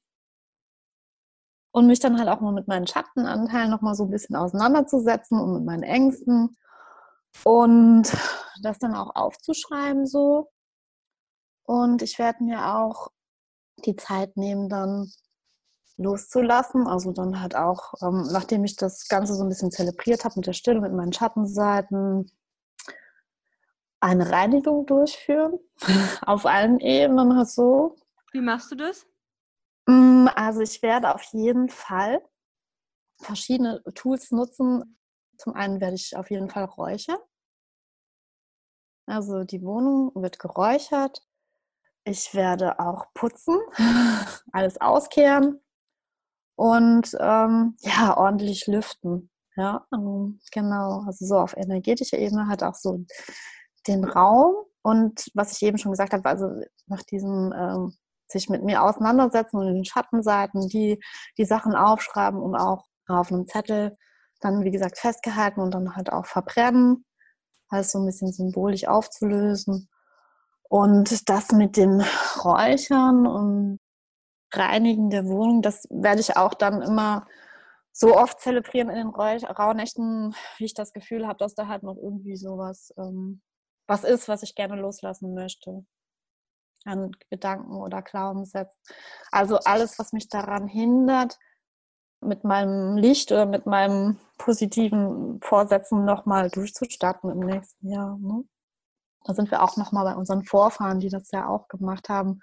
Und mich dann halt auch mal mit meinen Schattenanteilen noch mal so ein bisschen auseinanderzusetzen und mit meinen Ängsten. Und das dann auch aufzuschreiben so. Und ich werde mir auch die Zeit nehmen, dann loszulassen. Also dann halt auch, ähm, nachdem ich das Ganze so ein bisschen zelebriert habe mit der Stille, mit meinen Schattenseiten, eine Reinigung durchführen. auf allen Ebenen halt so. Wie machst du das? Mm, Also ich werde auf jeden Fall verschiedene Tools nutzen. Zum einen werde ich auf jeden Fall räuchern. Also die Wohnung wird geräuchert. Ich werde auch putzen, alles auskehren und ähm, ja, ordentlich lüften. Ja, ähm, genau. Also so auf energetischer Ebene hat auch so den Raum und was ich eben schon gesagt habe, also nach diesem ähm, sich mit mir auseinandersetzen und den Schattenseiten, die die Sachen aufschreiben und auch auf einem Zettel dann, wie gesagt, festgehalten und dann halt auch verbrennen, alles so ein bisschen symbolisch aufzulösen. Und das mit dem Räuchern und Reinigen der Wohnung, das werde ich auch dann immer so oft zelebrieren in den Rauhnächten, wie ich das Gefühl habe, dass da halt noch irgendwie sowas ähm, was ist, was ich gerne loslassen möchte an Gedanken oder Glaubenssätzen. Also alles, was mich daran hindert, mit meinem Licht oder mit meinem positiven Vorsätzen nochmal durchzustarten im nächsten Jahr. Ne? Da sind wir auch nochmal bei unseren Vorfahren, die das ja auch gemacht haben,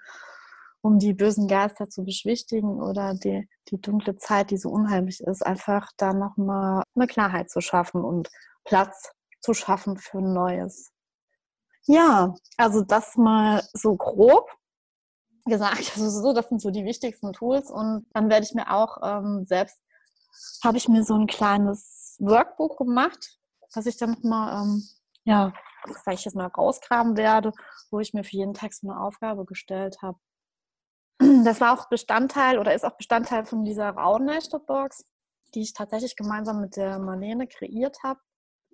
um die bösen Geister zu beschwichtigen oder die, die dunkle Zeit, die so unheimlich ist, einfach da nochmal eine Klarheit zu schaffen und Platz zu schaffen für Neues. Ja, also das mal so grob gesagt. Also so, das sind so die wichtigsten Tools. Und dann werde ich mir auch ähm, selbst, habe ich mir so ein kleines Workbook gemacht, was ich dann nochmal, ähm, ja, sag ich jetzt mal, rausgraben werde, wo ich mir für jeden Tag so eine Aufgabe gestellt habe. Das war auch Bestandteil oder ist auch Bestandteil von dieser Rauhnächte-Box, die ich tatsächlich gemeinsam mit der Marlene kreiert habe.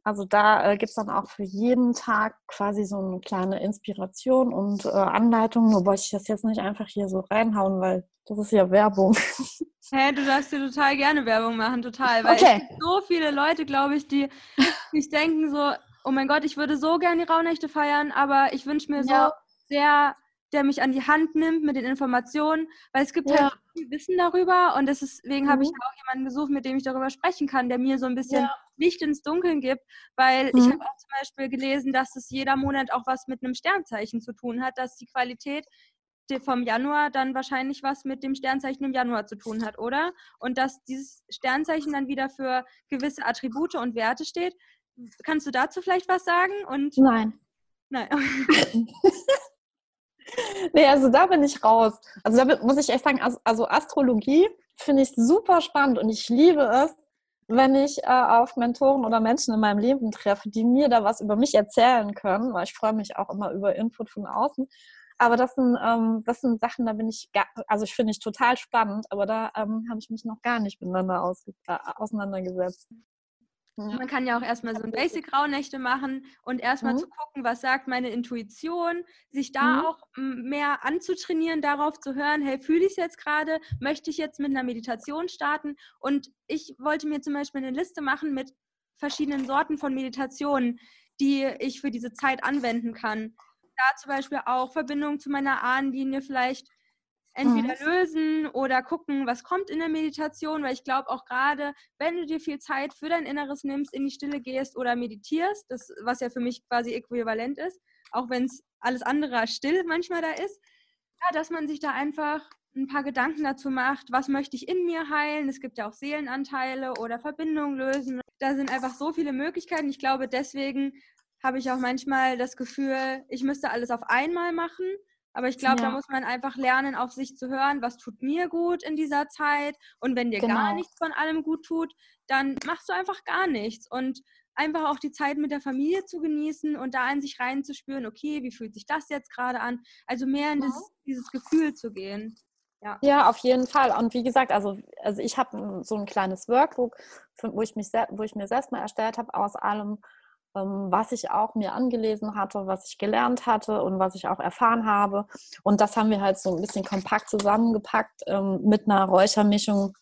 Also da äh, gibt es dann auch für jeden Tag quasi so eine kleine Inspiration und äh, Anleitung. Nur wollte ich das jetzt nicht einfach hier so reinhauen, weil das ist ja Werbung. Hä, du darfst dir total gerne Werbung machen, total. Weil Okay. es gibt so viele Leute, glaube ich, die sich denken so, oh mein Gott, ich würde so gerne die Rauhnächte feiern, aber ich wünsche mir so Ja. sehr, der mich an die Hand nimmt mit den Informationen, weil es gibt Ja. halt viel Wissen darüber und deswegen habe ich Mhm. auch jemanden gesucht, mit dem ich darüber sprechen kann, der mir so ein bisschen Ja. Licht ins Dunkeln gibt, weil ich Mhm. habe auch zum Beispiel gelesen, dass es jeder Monat auch was mit einem Sternzeichen zu tun hat, dass die Qualität vom Januar dann wahrscheinlich was mit dem Sternzeichen im Januar zu tun hat, oder? Und dass dieses Sternzeichen dann wieder für gewisse Attribute und Werte steht. Kannst du dazu vielleicht was sagen? Und Nein. nein. nee, also da bin ich raus. Also da muss ich echt sagen, also Astrologie finde ich super spannend und ich liebe es, wenn ich äh, auf Mentoren oder Menschen in meinem Leben treffe, die mir da was über mich erzählen können, weil ich freue mich auch immer über Input von außen. Aber das sind, ähm, das sind Sachen, da bin ich, gar, also ich finde ich total spannend, aber da ähm, habe ich mich noch gar nicht miteinander äh, auseinandergesetzt. Ja. Man kann ja auch erstmal so ein Basic-Rauhnächte machen und erstmal mhm. zu gucken, was sagt meine Intuition, sich da mhm. auch mehr anzutrainieren, darauf zu hören, hey, fühle ich es jetzt gerade, möchte ich jetzt mit einer Meditation starten? Und ich wollte mir zum Beispiel eine Liste machen mit verschiedenen Sorten von Meditationen, die ich für diese Zeit anwenden kann. Da zum Beispiel auch Verbindung zu meiner Ahnenlinie vielleicht entweder mhm. lösen oder gucken, was kommt in der Meditation, weil ich glaube auch gerade, wenn du dir viel Zeit für dein Inneres nimmst, in die Stille gehst oder meditierst, das, was ja für mich quasi äquivalent ist, auch wenn es alles andere still manchmal da ist, ja, dass man sich da einfach ein paar Gedanken dazu macht, was möchte ich in mir heilen. Es gibt ja auch Seelenanteile oder Verbindungen lösen. Da sind einfach so viele Möglichkeiten. Ich glaube, deswegen habe ich auch manchmal das Gefühl, ich müsste alles auf einmal machen aber ich glaube, ja. da muss man einfach lernen, auf sich zu hören, was tut mir gut in dieser Zeit. Und wenn dir genau. gar nichts von allem gut tut, dann machst du einfach gar nichts. Und einfach auch die Zeit mit der Familie zu genießen und da in sich reinzuspüren, okay, wie fühlt sich das jetzt gerade an? Also mehr in dieses, dieses Gefühl zu gehen. Ja. ja, auf jeden Fall. Und wie gesagt, also, also ich habe so ein kleines Workbook, wo ich, mich, wo ich mir selbst mal erstellt habe, aus allem was ich auch mir angelesen hatte, was ich gelernt hatte und was ich auch erfahren habe. Und das haben wir halt so ein bisschen kompakt zusammengepackt ähm, mit einer Räuchermischung,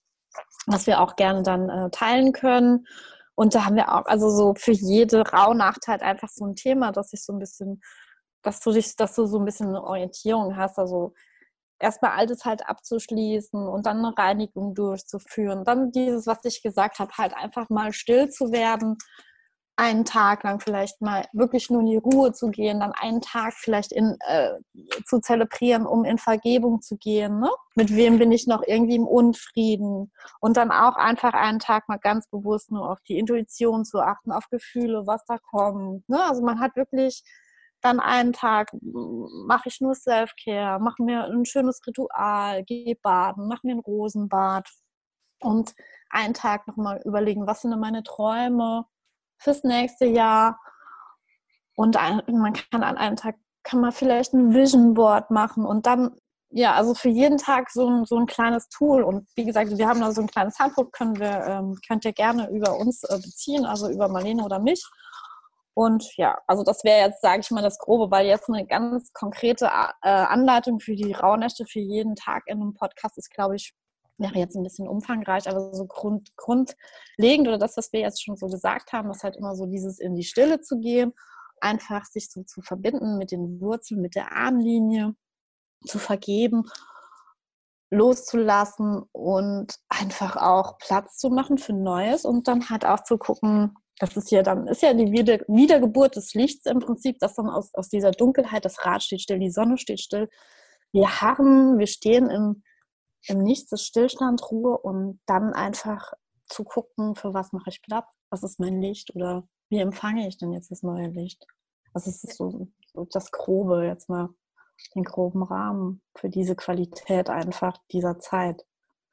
was wir auch gerne dann äh, teilen können. Und da haben wir auch, also so für jede Rauhnacht halt einfach so ein Thema, dass ich so ein bisschen, dass du dich, dass du so ein bisschen eine Orientierung hast. Also erstmal Altes halt abzuschließen und dann eine Reinigung durchzuführen. Dann dieses, was ich gesagt habe, halt einfach mal still zu werden einen Tag lang vielleicht mal wirklich nur in die Ruhe zu gehen, dann einen Tag vielleicht in, äh, zu zelebrieren, um in Vergebung zu gehen. Ne? Mit wem bin ich noch irgendwie im Unfrieden? Und dann auch einfach einen Tag mal ganz bewusst nur auf die Intuition zu achten, auf Gefühle, was da kommt. Ne? Also man hat wirklich dann einen Tag, mache ich nur Self-Care, mache mir ein schönes Ritual, gehe baden, mache mir ein Rosenbad. Und einen Tag nochmal überlegen, was sind denn meine Träume? Fürs nächste Jahr. Und man kann an einem Tag, kann man vielleicht ein Vision Board machen und dann, ja, also für jeden Tag so ein, so ein kleines Tool. Und wie gesagt, wir haben da so ein kleines Handbuch, können wir, ähm, könnt ihr gerne über uns äh, beziehen, also über Marlene oder mich. Und ja, also das wäre jetzt, sage ich mal, das Grobe, weil jetzt eine ganz konkrete äh, Anleitung für die Rauhnächte für jeden Tag in einem Podcast ist, glaube ich, wäre jetzt ein bisschen umfangreich, aber so grund, grundlegend oder das, was wir jetzt schon so gesagt haben, ist halt immer so dieses in die Stille zu gehen, einfach sich so zu verbinden mit den Wurzeln, mit der Ahnenlinie, zu vergeben, loszulassen und einfach auch Platz zu machen für Neues und dann halt auch zu gucken, das ist ja dann, ist ja die Wieder Wiedergeburt des Lichts im Prinzip, dass dann aus, aus dieser Dunkelheit, das Rad steht still, die Sonne steht still, wir harren, wir stehen im im Nichts ist Stillstand, Ruhe und dann einfach zu gucken, für was mache ich Platz, was ist mein Licht oder wie empfange ich denn jetzt das neue Licht? Was ist so, so das Grobe, jetzt mal den groben Rahmen für diese Qualität einfach dieser Zeit.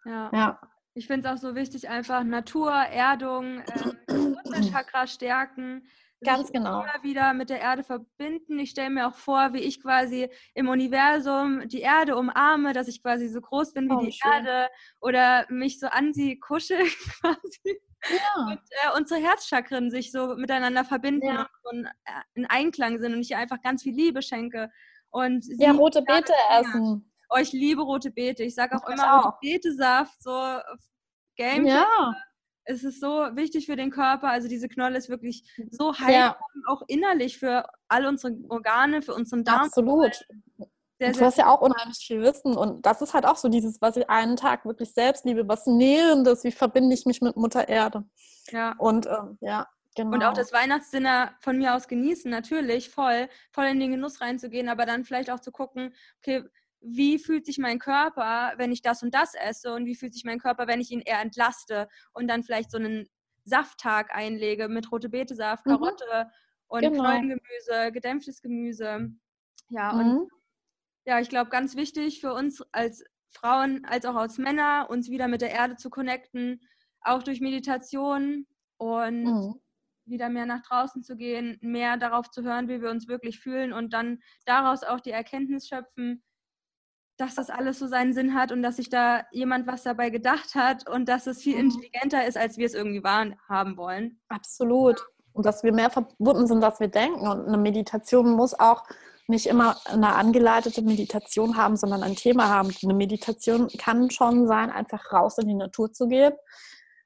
Ja. ja. Ich finde es auch so wichtig, einfach Natur, Erdung, ähm, Chakra stärken, Ganz genau. Immer wieder mit der Erde verbinden. Ich stelle mir auch vor, wie ich quasi im Universum die Erde umarme, dass ich quasi so groß bin wie oh, die schön. Erde oder mich so an sie kuschel quasi. Ja. Und äh, unsere Herzchakren sich so miteinander verbinden ja. und äh, in Einklang sind und ich ihr einfach ganz viel Liebe schenke. Und ja, rote Beete essen. Oh, ich liebe rote Beete. Ich sage auch ich immer auch. rote Beete-Saft, so Game. Ja es ist so wichtig für den Körper. Also diese Knolle ist wirklich so heilsam, ja. auch innerlich für all unsere Organe, für unseren Darm. Absolut. Sehr, du hast ja auch unheimlich viel Wissen und das ist halt auch so dieses, was ich einen Tag wirklich selbst liebe, was Nährendes, wie verbinde ich mich mit Mutter Erde. Ja. Und ähm, ja, Genau. Und auch das Weihnachtsdinner von mir aus genießen, natürlich, voll, voll in den Genuss reinzugehen, aber dann vielleicht auch zu gucken, okay, wie fühlt sich mein Körper, wenn ich das und das esse und wie fühlt sich mein Körper, wenn ich ihn eher entlaste und dann vielleicht so einen Safttag einlege mit rote Betesaft, mhm. Karotte mhm. und genau. Knollengemüse, gedämpftes Gemüse. Ja, mhm. und ja, ich glaube, ganz wichtig für uns als Frauen als auch als Männer, uns wieder mit der Erde zu connecten, auch durch Meditation und mhm. wieder mehr nach draußen zu gehen, mehr darauf zu hören, wie wir uns wirklich fühlen und dann daraus auch die Erkenntnis schöpfen, dass das alles so seinen Sinn hat und dass sich da jemand was dabei gedacht hat und dass es viel mhm. intelligenter ist, als wir es irgendwie wahren haben wollen. Absolut. Und dass wir mehr verbunden sind, als wir denken. Und eine Meditation muss auch nicht immer eine angeleitete Meditation haben, sondern ein Thema haben. Eine Meditation kann schon sein, einfach raus in die Natur zu gehen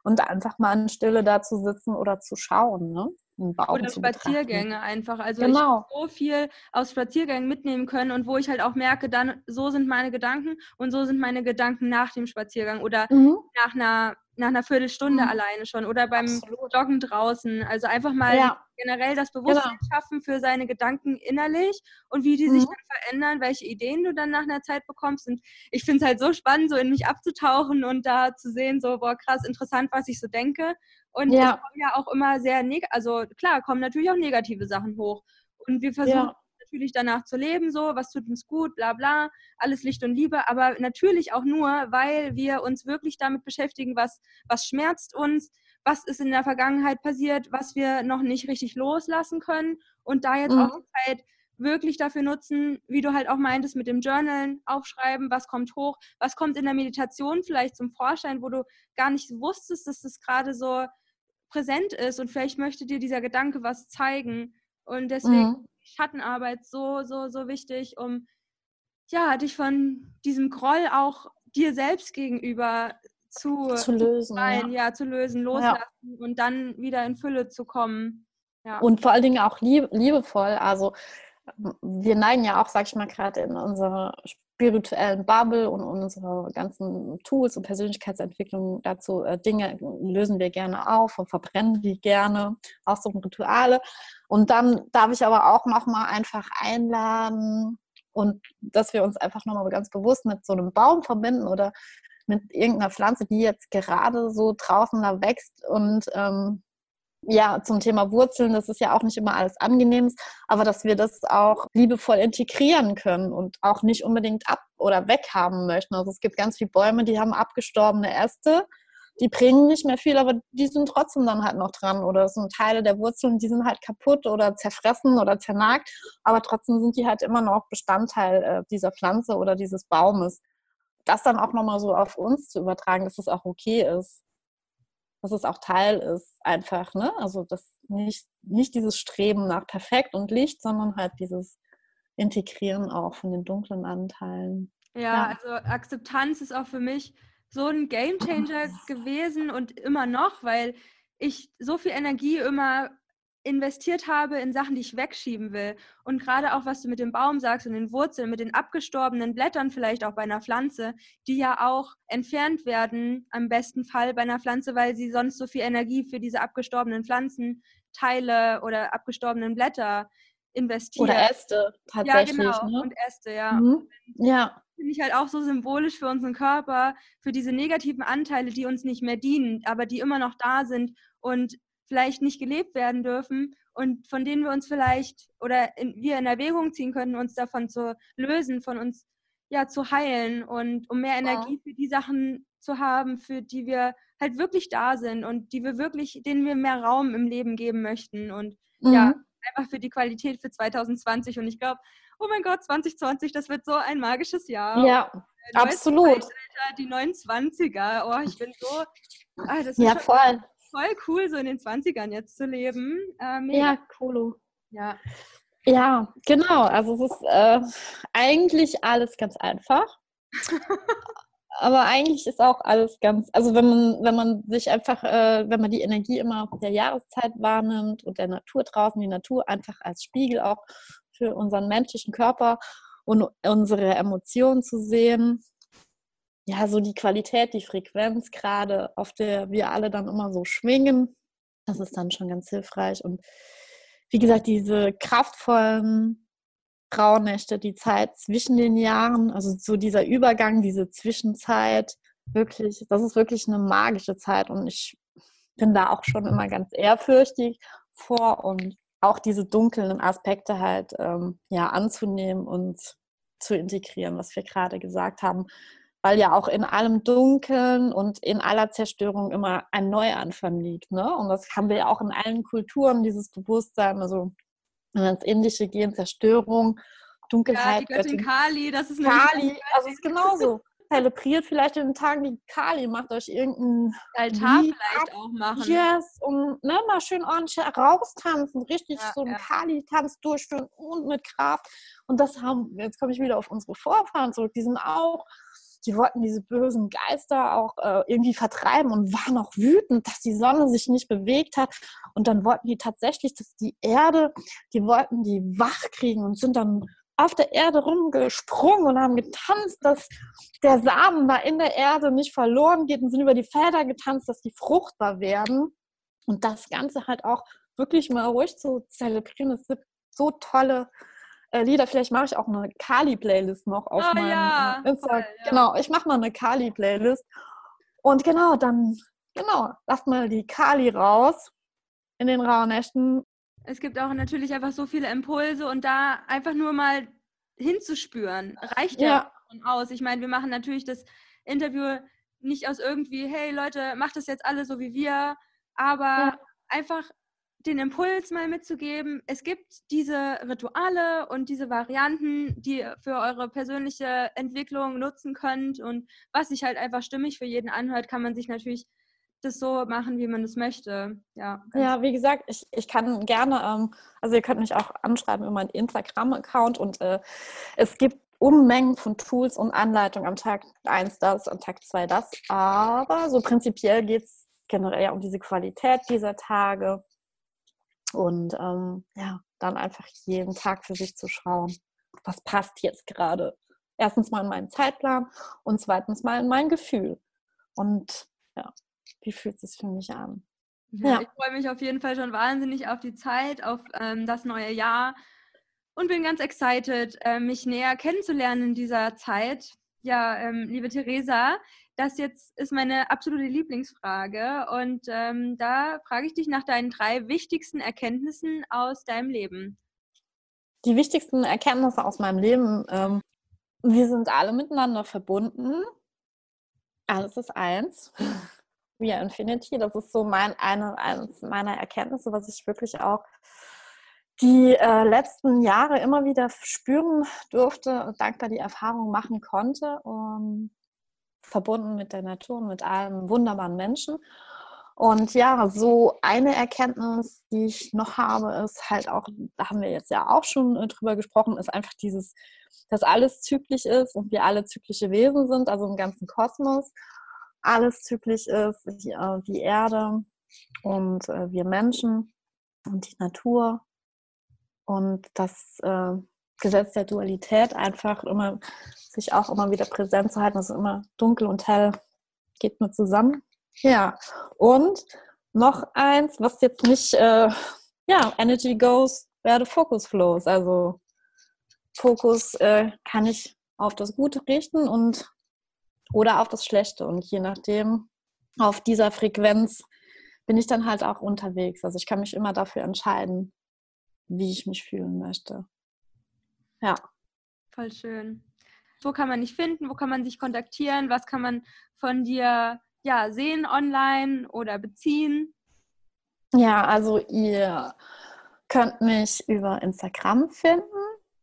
und einfach mal in Stille da zu sitzen oder zu schauen. Ne? Oder Spaziergänge betrachten. einfach. Also genau. ich habe so viel aus Spaziergängen mitnehmen können und wo ich halt auch merke, dann so sind meine Gedanken und so sind meine Gedanken nach dem Spaziergang oder mhm. nach einer nach einer Viertelstunde mhm. alleine schon oder beim Absolut. Joggen draußen. Also einfach mal ja. generell das Bewusstsein genau. schaffen für seine Gedanken innerlich und wie die mhm. sich dann verändern, welche Ideen du dann nach einer Zeit bekommst. Und ich finde es halt so spannend, so in mich abzutauchen und da zu sehen, so, boah, krass, interessant, was ich so denke. Und ja. es kommen ja auch immer sehr, also klar, kommen natürlich auch negative Sachen hoch. Und wir versuchen ja natürlich danach zu leben, so, was tut uns gut, bla bla, alles Licht und Liebe, aber natürlich auch nur, weil wir uns wirklich damit beschäftigen, was, was schmerzt uns, was ist in der Vergangenheit passiert, was wir noch nicht richtig loslassen können und da jetzt mhm. auch Zeit wirklich dafür nutzen, wie du halt auch meintest, mit dem Journalen aufschreiben, was kommt hoch, was kommt in der Meditation vielleicht zum Vorschein, wo du gar nicht wusstest, dass das gerade so präsent ist und vielleicht möchte dir dieser Gedanke was zeigen. Und deswegen mhm. Schattenarbeit so, so, so wichtig, um ja, dich von diesem Groll auch dir selbst gegenüber zu, zu lösen. Sein, ja. ja. zu lösen, loslassen ja. und dann wieder in Fülle zu kommen. Ja. Und vor allen Dingen auch lieb, liebevoll. Also wir neigen ja auch, sag ich mal, gerade in unserer spirituellen Bubble und unsere ganzen Tools und Persönlichkeitsentwicklung dazu, äh, Dinge lösen wir gerne auf und verbrennen die gerne, auch so Rituale. Und dann darf ich aber auch nochmal einfach einladen und dass wir uns einfach nochmal ganz bewusst mit so einem Baum verbinden oder mit irgendeiner Pflanze, die jetzt gerade so draußen da wächst und ähm, ja, zum Thema Wurzeln, das ist ja auch nicht immer alles angenehm, aber dass wir das auch liebevoll integrieren können und auch nicht unbedingt ab- oder weghaben möchten. Also es gibt ganz viele Bäume, die haben abgestorbene Äste, die bringen nicht mehr viel, aber die sind trotzdem dann halt noch dran. Oder es sind Teile der Wurzeln, die sind halt kaputt oder zerfressen oder zernagt, aber trotzdem sind die halt immer noch Bestandteil äh, dieser Pflanze oder dieses Baumes. Das dann auch nochmal so auf uns zu übertragen, dass es auch okay ist dass es auch Teil ist, einfach, ne? Also das nicht, nicht dieses Streben nach perfekt und Licht, sondern halt dieses Integrieren auch von den dunklen Anteilen. Ja, ja. also Akzeptanz ist auch für mich so ein Gamechanger gewesen und immer noch, weil ich so viel Energie immer investiert habe in Sachen, die ich wegschieben will. Und gerade auch, was du mit dem Baum sagst und den Wurzeln, mit den abgestorbenen Blättern vielleicht auch bei einer Pflanze, die ja auch entfernt werden, am besten Fall bei einer Pflanze, weil sie sonst so viel Energie für diese abgestorbenen Pflanzenteile oder abgestorbenen Blätter investiert. Oder Äste, tatsächlich. Ja, genau. Ne? Und Äste, ja. Mhm. Ja. Finde ich halt auch so symbolisch für unseren Körper, für diese negativen Anteile, die uns nicht mehr dienen, aber die immer noch da sind und vielleicht nicht gelebt werden dürfen und von denen wir uns vielleicht oder in, wir in Erwägung ziehen könnten, uns davon zu lösen, von uns ja zu heilen und um mehr Energie für die Sachen zu haben, für die wir halt wirklich da sind und die wir wirklich, denen wir mehr Raum im Leben geben möchten und mhm. ja, einfach für die Qualität für 2020 und ich glaube, oh mein Gott, 2020, das wird so ein magisches Jahr. Ja, absolut. Die 29er, oh, ich bin so, ah, ja, voll voll cool, so in den 20ern jetzt zu leben. Äh, ja, cool. Ja. Ja, genau. Also es ist äh, eigentlich alles ganz einfach. Aber eigentlich ist auch alles ganz, also wenn man, wenn man sich einfach, äh, wenn man die Energie immer der Jahreszeit wahrnimmt und der Natur draußen, die Natur einfach als Spiegel auch für unseren menschlichen Körper und unsere Emotionen zu sehen, ja, so die Qualität, die Frequenz gerade, auf der wir alle dann immer so schwingen, das ist dann schon ganz hilfreich. Und wie gesagt, diese kraftvollen Rauhnächte, die Zeit zwischen den Jahren, also so dieser Übergang, diese Zwischenzeit, wirklich, das ist wirklich eine magische Zeit und ich bin da auch schon immer ganz ehrfürchtig vor und auch diese dunklen Aspekte halt ähm, ja anzunehmen und zu integrieren, was wir gerade gesagt haben. Weil ja auch in allem Dunkeln und in aller Zerstörung immer ein Neuanfang liegt. Ne? Und das haben wir ja auch in allen Kulturen, dieses Bewusstsein. Also wenn wir ins Indische gehen, Zerstörung, Dunkelheit. Ja, die Göttin Kali, das ist Kali, also es ist genauso. Zelebriert vielleicht in den Tagen die Kali, macht euch irgendeinen Altar Lied vielleicht ab. auch machen. Yes, und ne, mal schön ordentlich raustanzen, richtig ja, so einen ja. Kali-Tanz durchführen und mit Kraft. Und das haben, jetzt komme ich wieder auf unsere Vorfahren zurück, die sind auch die wollten diese bösen Geister auch äh, irgendwie vertreiben und waren auch wütend, dass die Sonne sich nicht bewegt hat. Und dann wollten die tatsächlich, dass die Erde, die wollten die wach kriegen und sind dann auf der Erde rumgesprungen und haben getanzt, dass der Samen da in der Erde nicht verloren geht und sind über die Felder getanzt, dass die fruchtbar werden. Und das Ganze halt auch wirklich mal ruhig zu zelebrieren. Es gibt so tolle äh, Lieder. Vielleicht mache ich auch eine Kali-Playlist noch auf oh, meinem ja, Instagram. Ja. Genau, ich mache mal eine Kali-Playlist. Und genau, dann, genau, lasst mal die Kali raus in den rauen Nächten. Es gibt auch natürlich einfach so viele Impulse und da einfach nur mal hinzuspüren, reicht ja, ja aus. Ich meine, wir machen natürlich das Interview nicht aus irgendwie, hey Leute, macht das jetzt alle so wie wir, aber ja. einfach den Impuls mal mitzugeben, es gibt diese Rituale und diese Varianten, die ihr für eure persönliche Entwicklung nutzen könnt. Und was sich halt einfach stimmig für jeden anhört, kann man sich natürlich das so machen, wie man es möchte. Ja, ja wie gesagt, ich, ich kann gerne, ähm, also ihr könnt mich auch anschreiben über meinen Instagram-Account und äh, es gibt Unmengen von Tools und Anleitungen. Am Tag 1 das, am Tag 2 das, aber so prinzipiell geht es generell ja um diese Qualität dieser Tage und ähm, ja, dann einfach jeden Tag für sich zu schauen, was passt jetzt gerade. Erstens mal in meinen Zeitplan und zweitens mal in mein Gefühl. Und ja, wie fühlt es sich für mich an? Ja, ja. Ich freue mich auf jeden Fall schon wahnsinnig auf die Zeit, auf ähm, das neue Jahr und bin ganz excited, äh, mich näher kennenzulernen in dieser Zeit. Ja, ähm, liebe Theresa, das jetzt ist meine absolute Lieblingsfrage und ähm, da frage ich dich nach deinen drei wichtigsten Erkenntnissen aus deinem Leben. Die wichtigsten Erkenntnisse aus meinem Leben, ähm, wir sind alle miteinander verbunden. Alles ist eins. We are Infinity. Das ist so mein, eine, eines meiner Erkenntnisse, was ich wirklich auch die äh, letzten Jahre immer wieder spüren durfte und dankbar die Erfahrung machen konnte. Und verbunden mit der Natur und mit einem wunderbaren Menschen. Und ja, so eine Erkenntnis, die ich noch habe, ist halt auch, da haben wir jetzt ja auch schon äh, drüber gesprochen, ist einfach dieses, dass alles zyklisch ist und wir alle zyklische Wesen sind, also im ganzen Kosmos. Alles zyklisch ist, die, äh, die Erde und äh, wir Menschen und die Natur. Und das äh, Gesetz der Dualität einfach immer sich auch immer wieder präsent zu halten. Also immer dunkel und hell geht nur zusammen. Ja, und noch eins, was jetzt nicht, äh, ja, Energy goes where the focus flows. Also Fokus äh, kann ich auf das Gute richten und oder auf das Schlechte. Und je nachdem, auf dieser Frequenz bin ich dann halt auch unterwegs. Also ich kann mich immer dafür entscheiden, wie ich mich fühlen möchte. Ja. Voll schön. Wo kann man dich finden? Wo kann man sich kontaktieren? Was kann man von dir ja, sehen online oder beziehen? Ja, also ihr könnt mich über Instagram finden.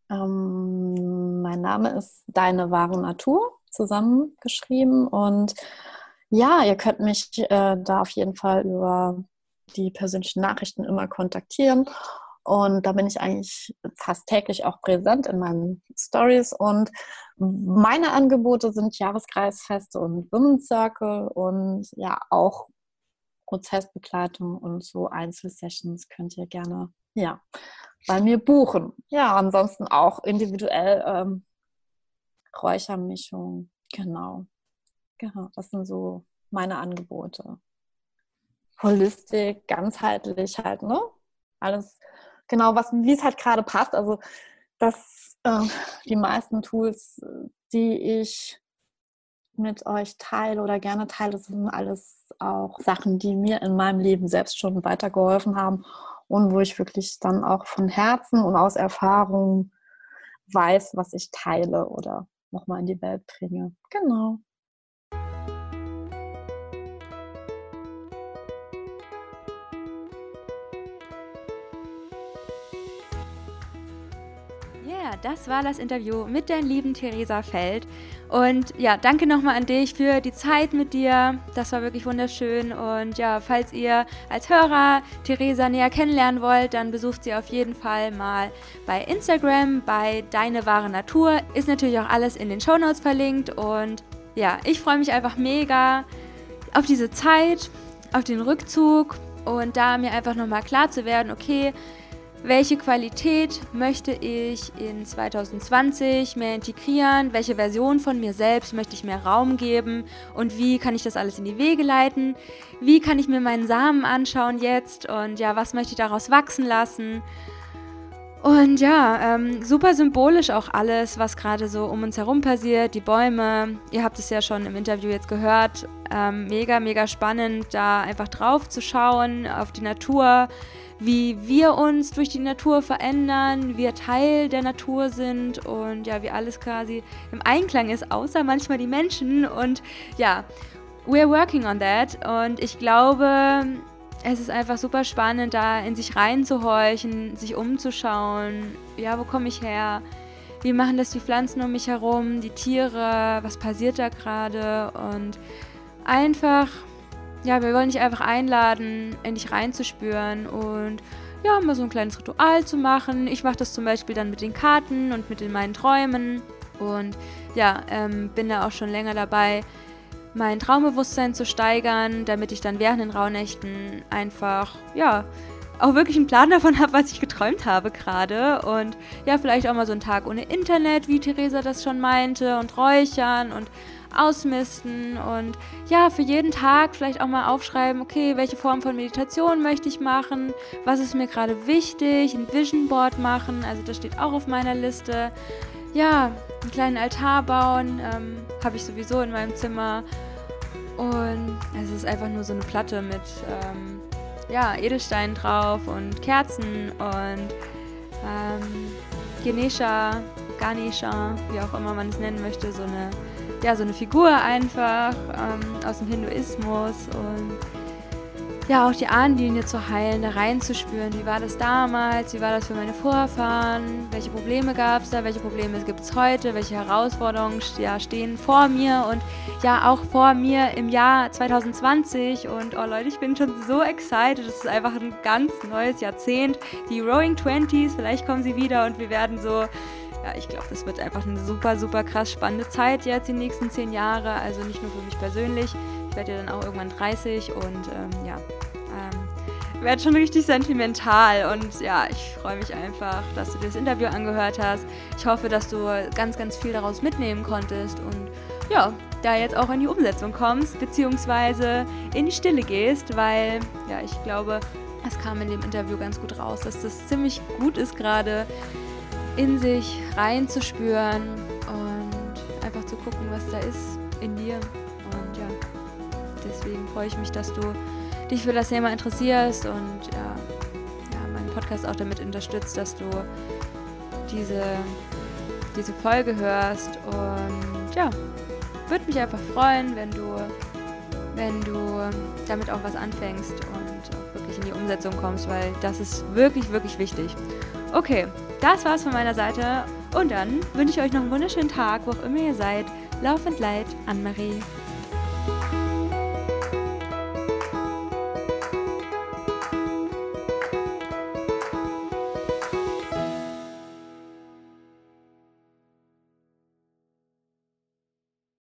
Ähm, mein Name ist Deine wahre Natur zusammengeschrieben. Und ja, ihr könnt mich äh, da auf jeden Fall über die persönlichen Nachrichten immer kontaktieren. Und da bin ich eigentlich fast täglich auch präsent in meinen Stories. Und meine Angebote sind Jahreskreisfeste und Women's und ja auch Prozessbegleitung und so Einzelsessions könnt ihr gerne ja bei mir buchen. Ja, ansonsten auch individuell ähm, Räuchermischung. Genau. Genau, das sind so meine Angebote. Holistik, ganzheitlich halt, ne? Alles genau, was, wie es halt gerade passt. Also, dass äh, die meisten Tools, die ich mit euch teile oder gerne teile, sind alles auch Sachen, die mir in meinem Leben selbst schon weitergeholfen haben und wo ich wirklich dann auch von Herzen und aus Erfahrung weiß, was ich teile oder nochmal in die Welt bringe. Genau. Das war das Interview mit der lieben Theresa Feld. Und ja, danke nochmal an dich für die Zeit mit dir. Das war wirklich wunderschön. Und ja, falls ihr als Hörer Theresa näher kennenlernen wollt, dann besucht sie auf jeden Fall mal bei Instagram, bei Deine wahre Natur. Ist natürlich auch alles in den Shownotes verlinkt. Und ja, ich freue mich einfach mega auf diese Zeit, auf den Rückzug und da mir einfach nochmal klar zu werden, okay, welche Qualität möchte ich in 2020 mehr integrieren, welche Version von mir selbst möchte ich mehr Raum geben und wie kann ich das alles in die Wege leiten, wie kann ich mir meinen Samen anschauen jetzt und ja, was möchte ich daraus wachsen lassen. Und ja, ähm, super symbolisch auch alles, was gerade so um uns herum passiert, die Bäume. Ihr habt es ja schon im Interview jetzt gehört. Ähm, mega, mega spannend, da einfach drauf zu schauen, auf die Natur, wie wir uns durch die Natur verändern, wir Teil der Natur sind und ja, wie alles quasi im Einklang ist, außer manchmal die Menschen. Und ja, we're working on that. Und ich glaube, es ist einfach super spannend, da in sich reinzuhorchen, sich umzuschauen. Ja, wo komme ich her? Wie machen das die Pflanzen um mich herum, die Tiere? Was passiert da gerade? Und einfach ja, wir wollen dich einfach einladen, in dich reinzuspüren und ja, mal so ein kleines Ritual zu machen. Ich mache das zum Beispiel dann mit den Karten und mit den meinen Träumen und ja, ähm, bin da auch schon länger dabei, mein Traumbewusstsein zu steigern, damit ich dann während den Rauhnächten einfach, ja, auch wirklich einen Plan davon habe, was ich geträumt habe gerade. Und ja, vielleicht auch mal so einen Tag ohne Internet, wie Theresa das schon meinte, und räuchern und ausmisten und ja, für jeden Tag vielleicht auch mal aufschreiben, okay, welche Form von Meditation möchte ich machen, was ist mir gerade wichtig, ein Vision Board machen, also das steht auch auf meiner Liste. Ja, einen kleinen Altar bauen, ähm, habe ich sowieso in meinem Zimmer. Und es ist einfach nur so eine Platte mit ähm, ja, Edelsteinen drauf und Kerzen und ähm, Ganesha, Ganesha, wie auch immer man es nennen möchte, so eine ja, so eine Figur einfach ähm, aus dem Hinduismus und ja, auch die Ahnenlinie zu heilen, da reinzuspüren. Wie war das damals? Wie war das für meine Vorfahren? Welche Probleme gab es da? Welche Probleme gibt es heute? Welche Herausforderungen ja, stehen vor mir und ja auch vor mir im Jahr 2020? Und oh Leute, ich bin schon so excited. Es ist einfach ein ganz neues Jahrzehnt. Die Rowing Twenties, vielleicht kommen sie wieder und wir werden so ja, ich glaube, das wird einfach eine super, super krass spannende Zeit jetzt die nächsten zehn Jahre. Also nicht nur für mich persönlich. Ich werde ja dann auch irgendwann 30 und ähm, ja, ähm, werde schon richtig sentimental. Und ja, ich freue mich einfach, dass du dir das Interview angehört hast. Ich hoffe, dass du ganz, ganz viel daraus mitnehmen konntest und ja, da jetzt auch in die Umsetzung kommst, beziehungsweise in die Stille gehst, weil ja, ich glaube, es kam in dem Interview ganz gut raus, dass das ziemlich gut ist gerade in sich reinzuspüren und einfach zu gucken, was da ist in dir. Und ja, deswegen freue ich mich, dass du dich für das Thema interessierst und ja, ja meinen Podcast auch damit unterstützt, dass du diese, diese Folge hörst. Und ja, würde mich einfach freuen, wenn du, wenn du damit auch was anfängst und auch wirklich in die Umsetzung kommst, weil das ist wirklich, wirklich wichtig. Okay, das war's von meiner Seite und dann wünsche ich euch noch einen wunderschönen Tag, wo auch immer ihr seid. Lauf und Leid, Anne-Marie.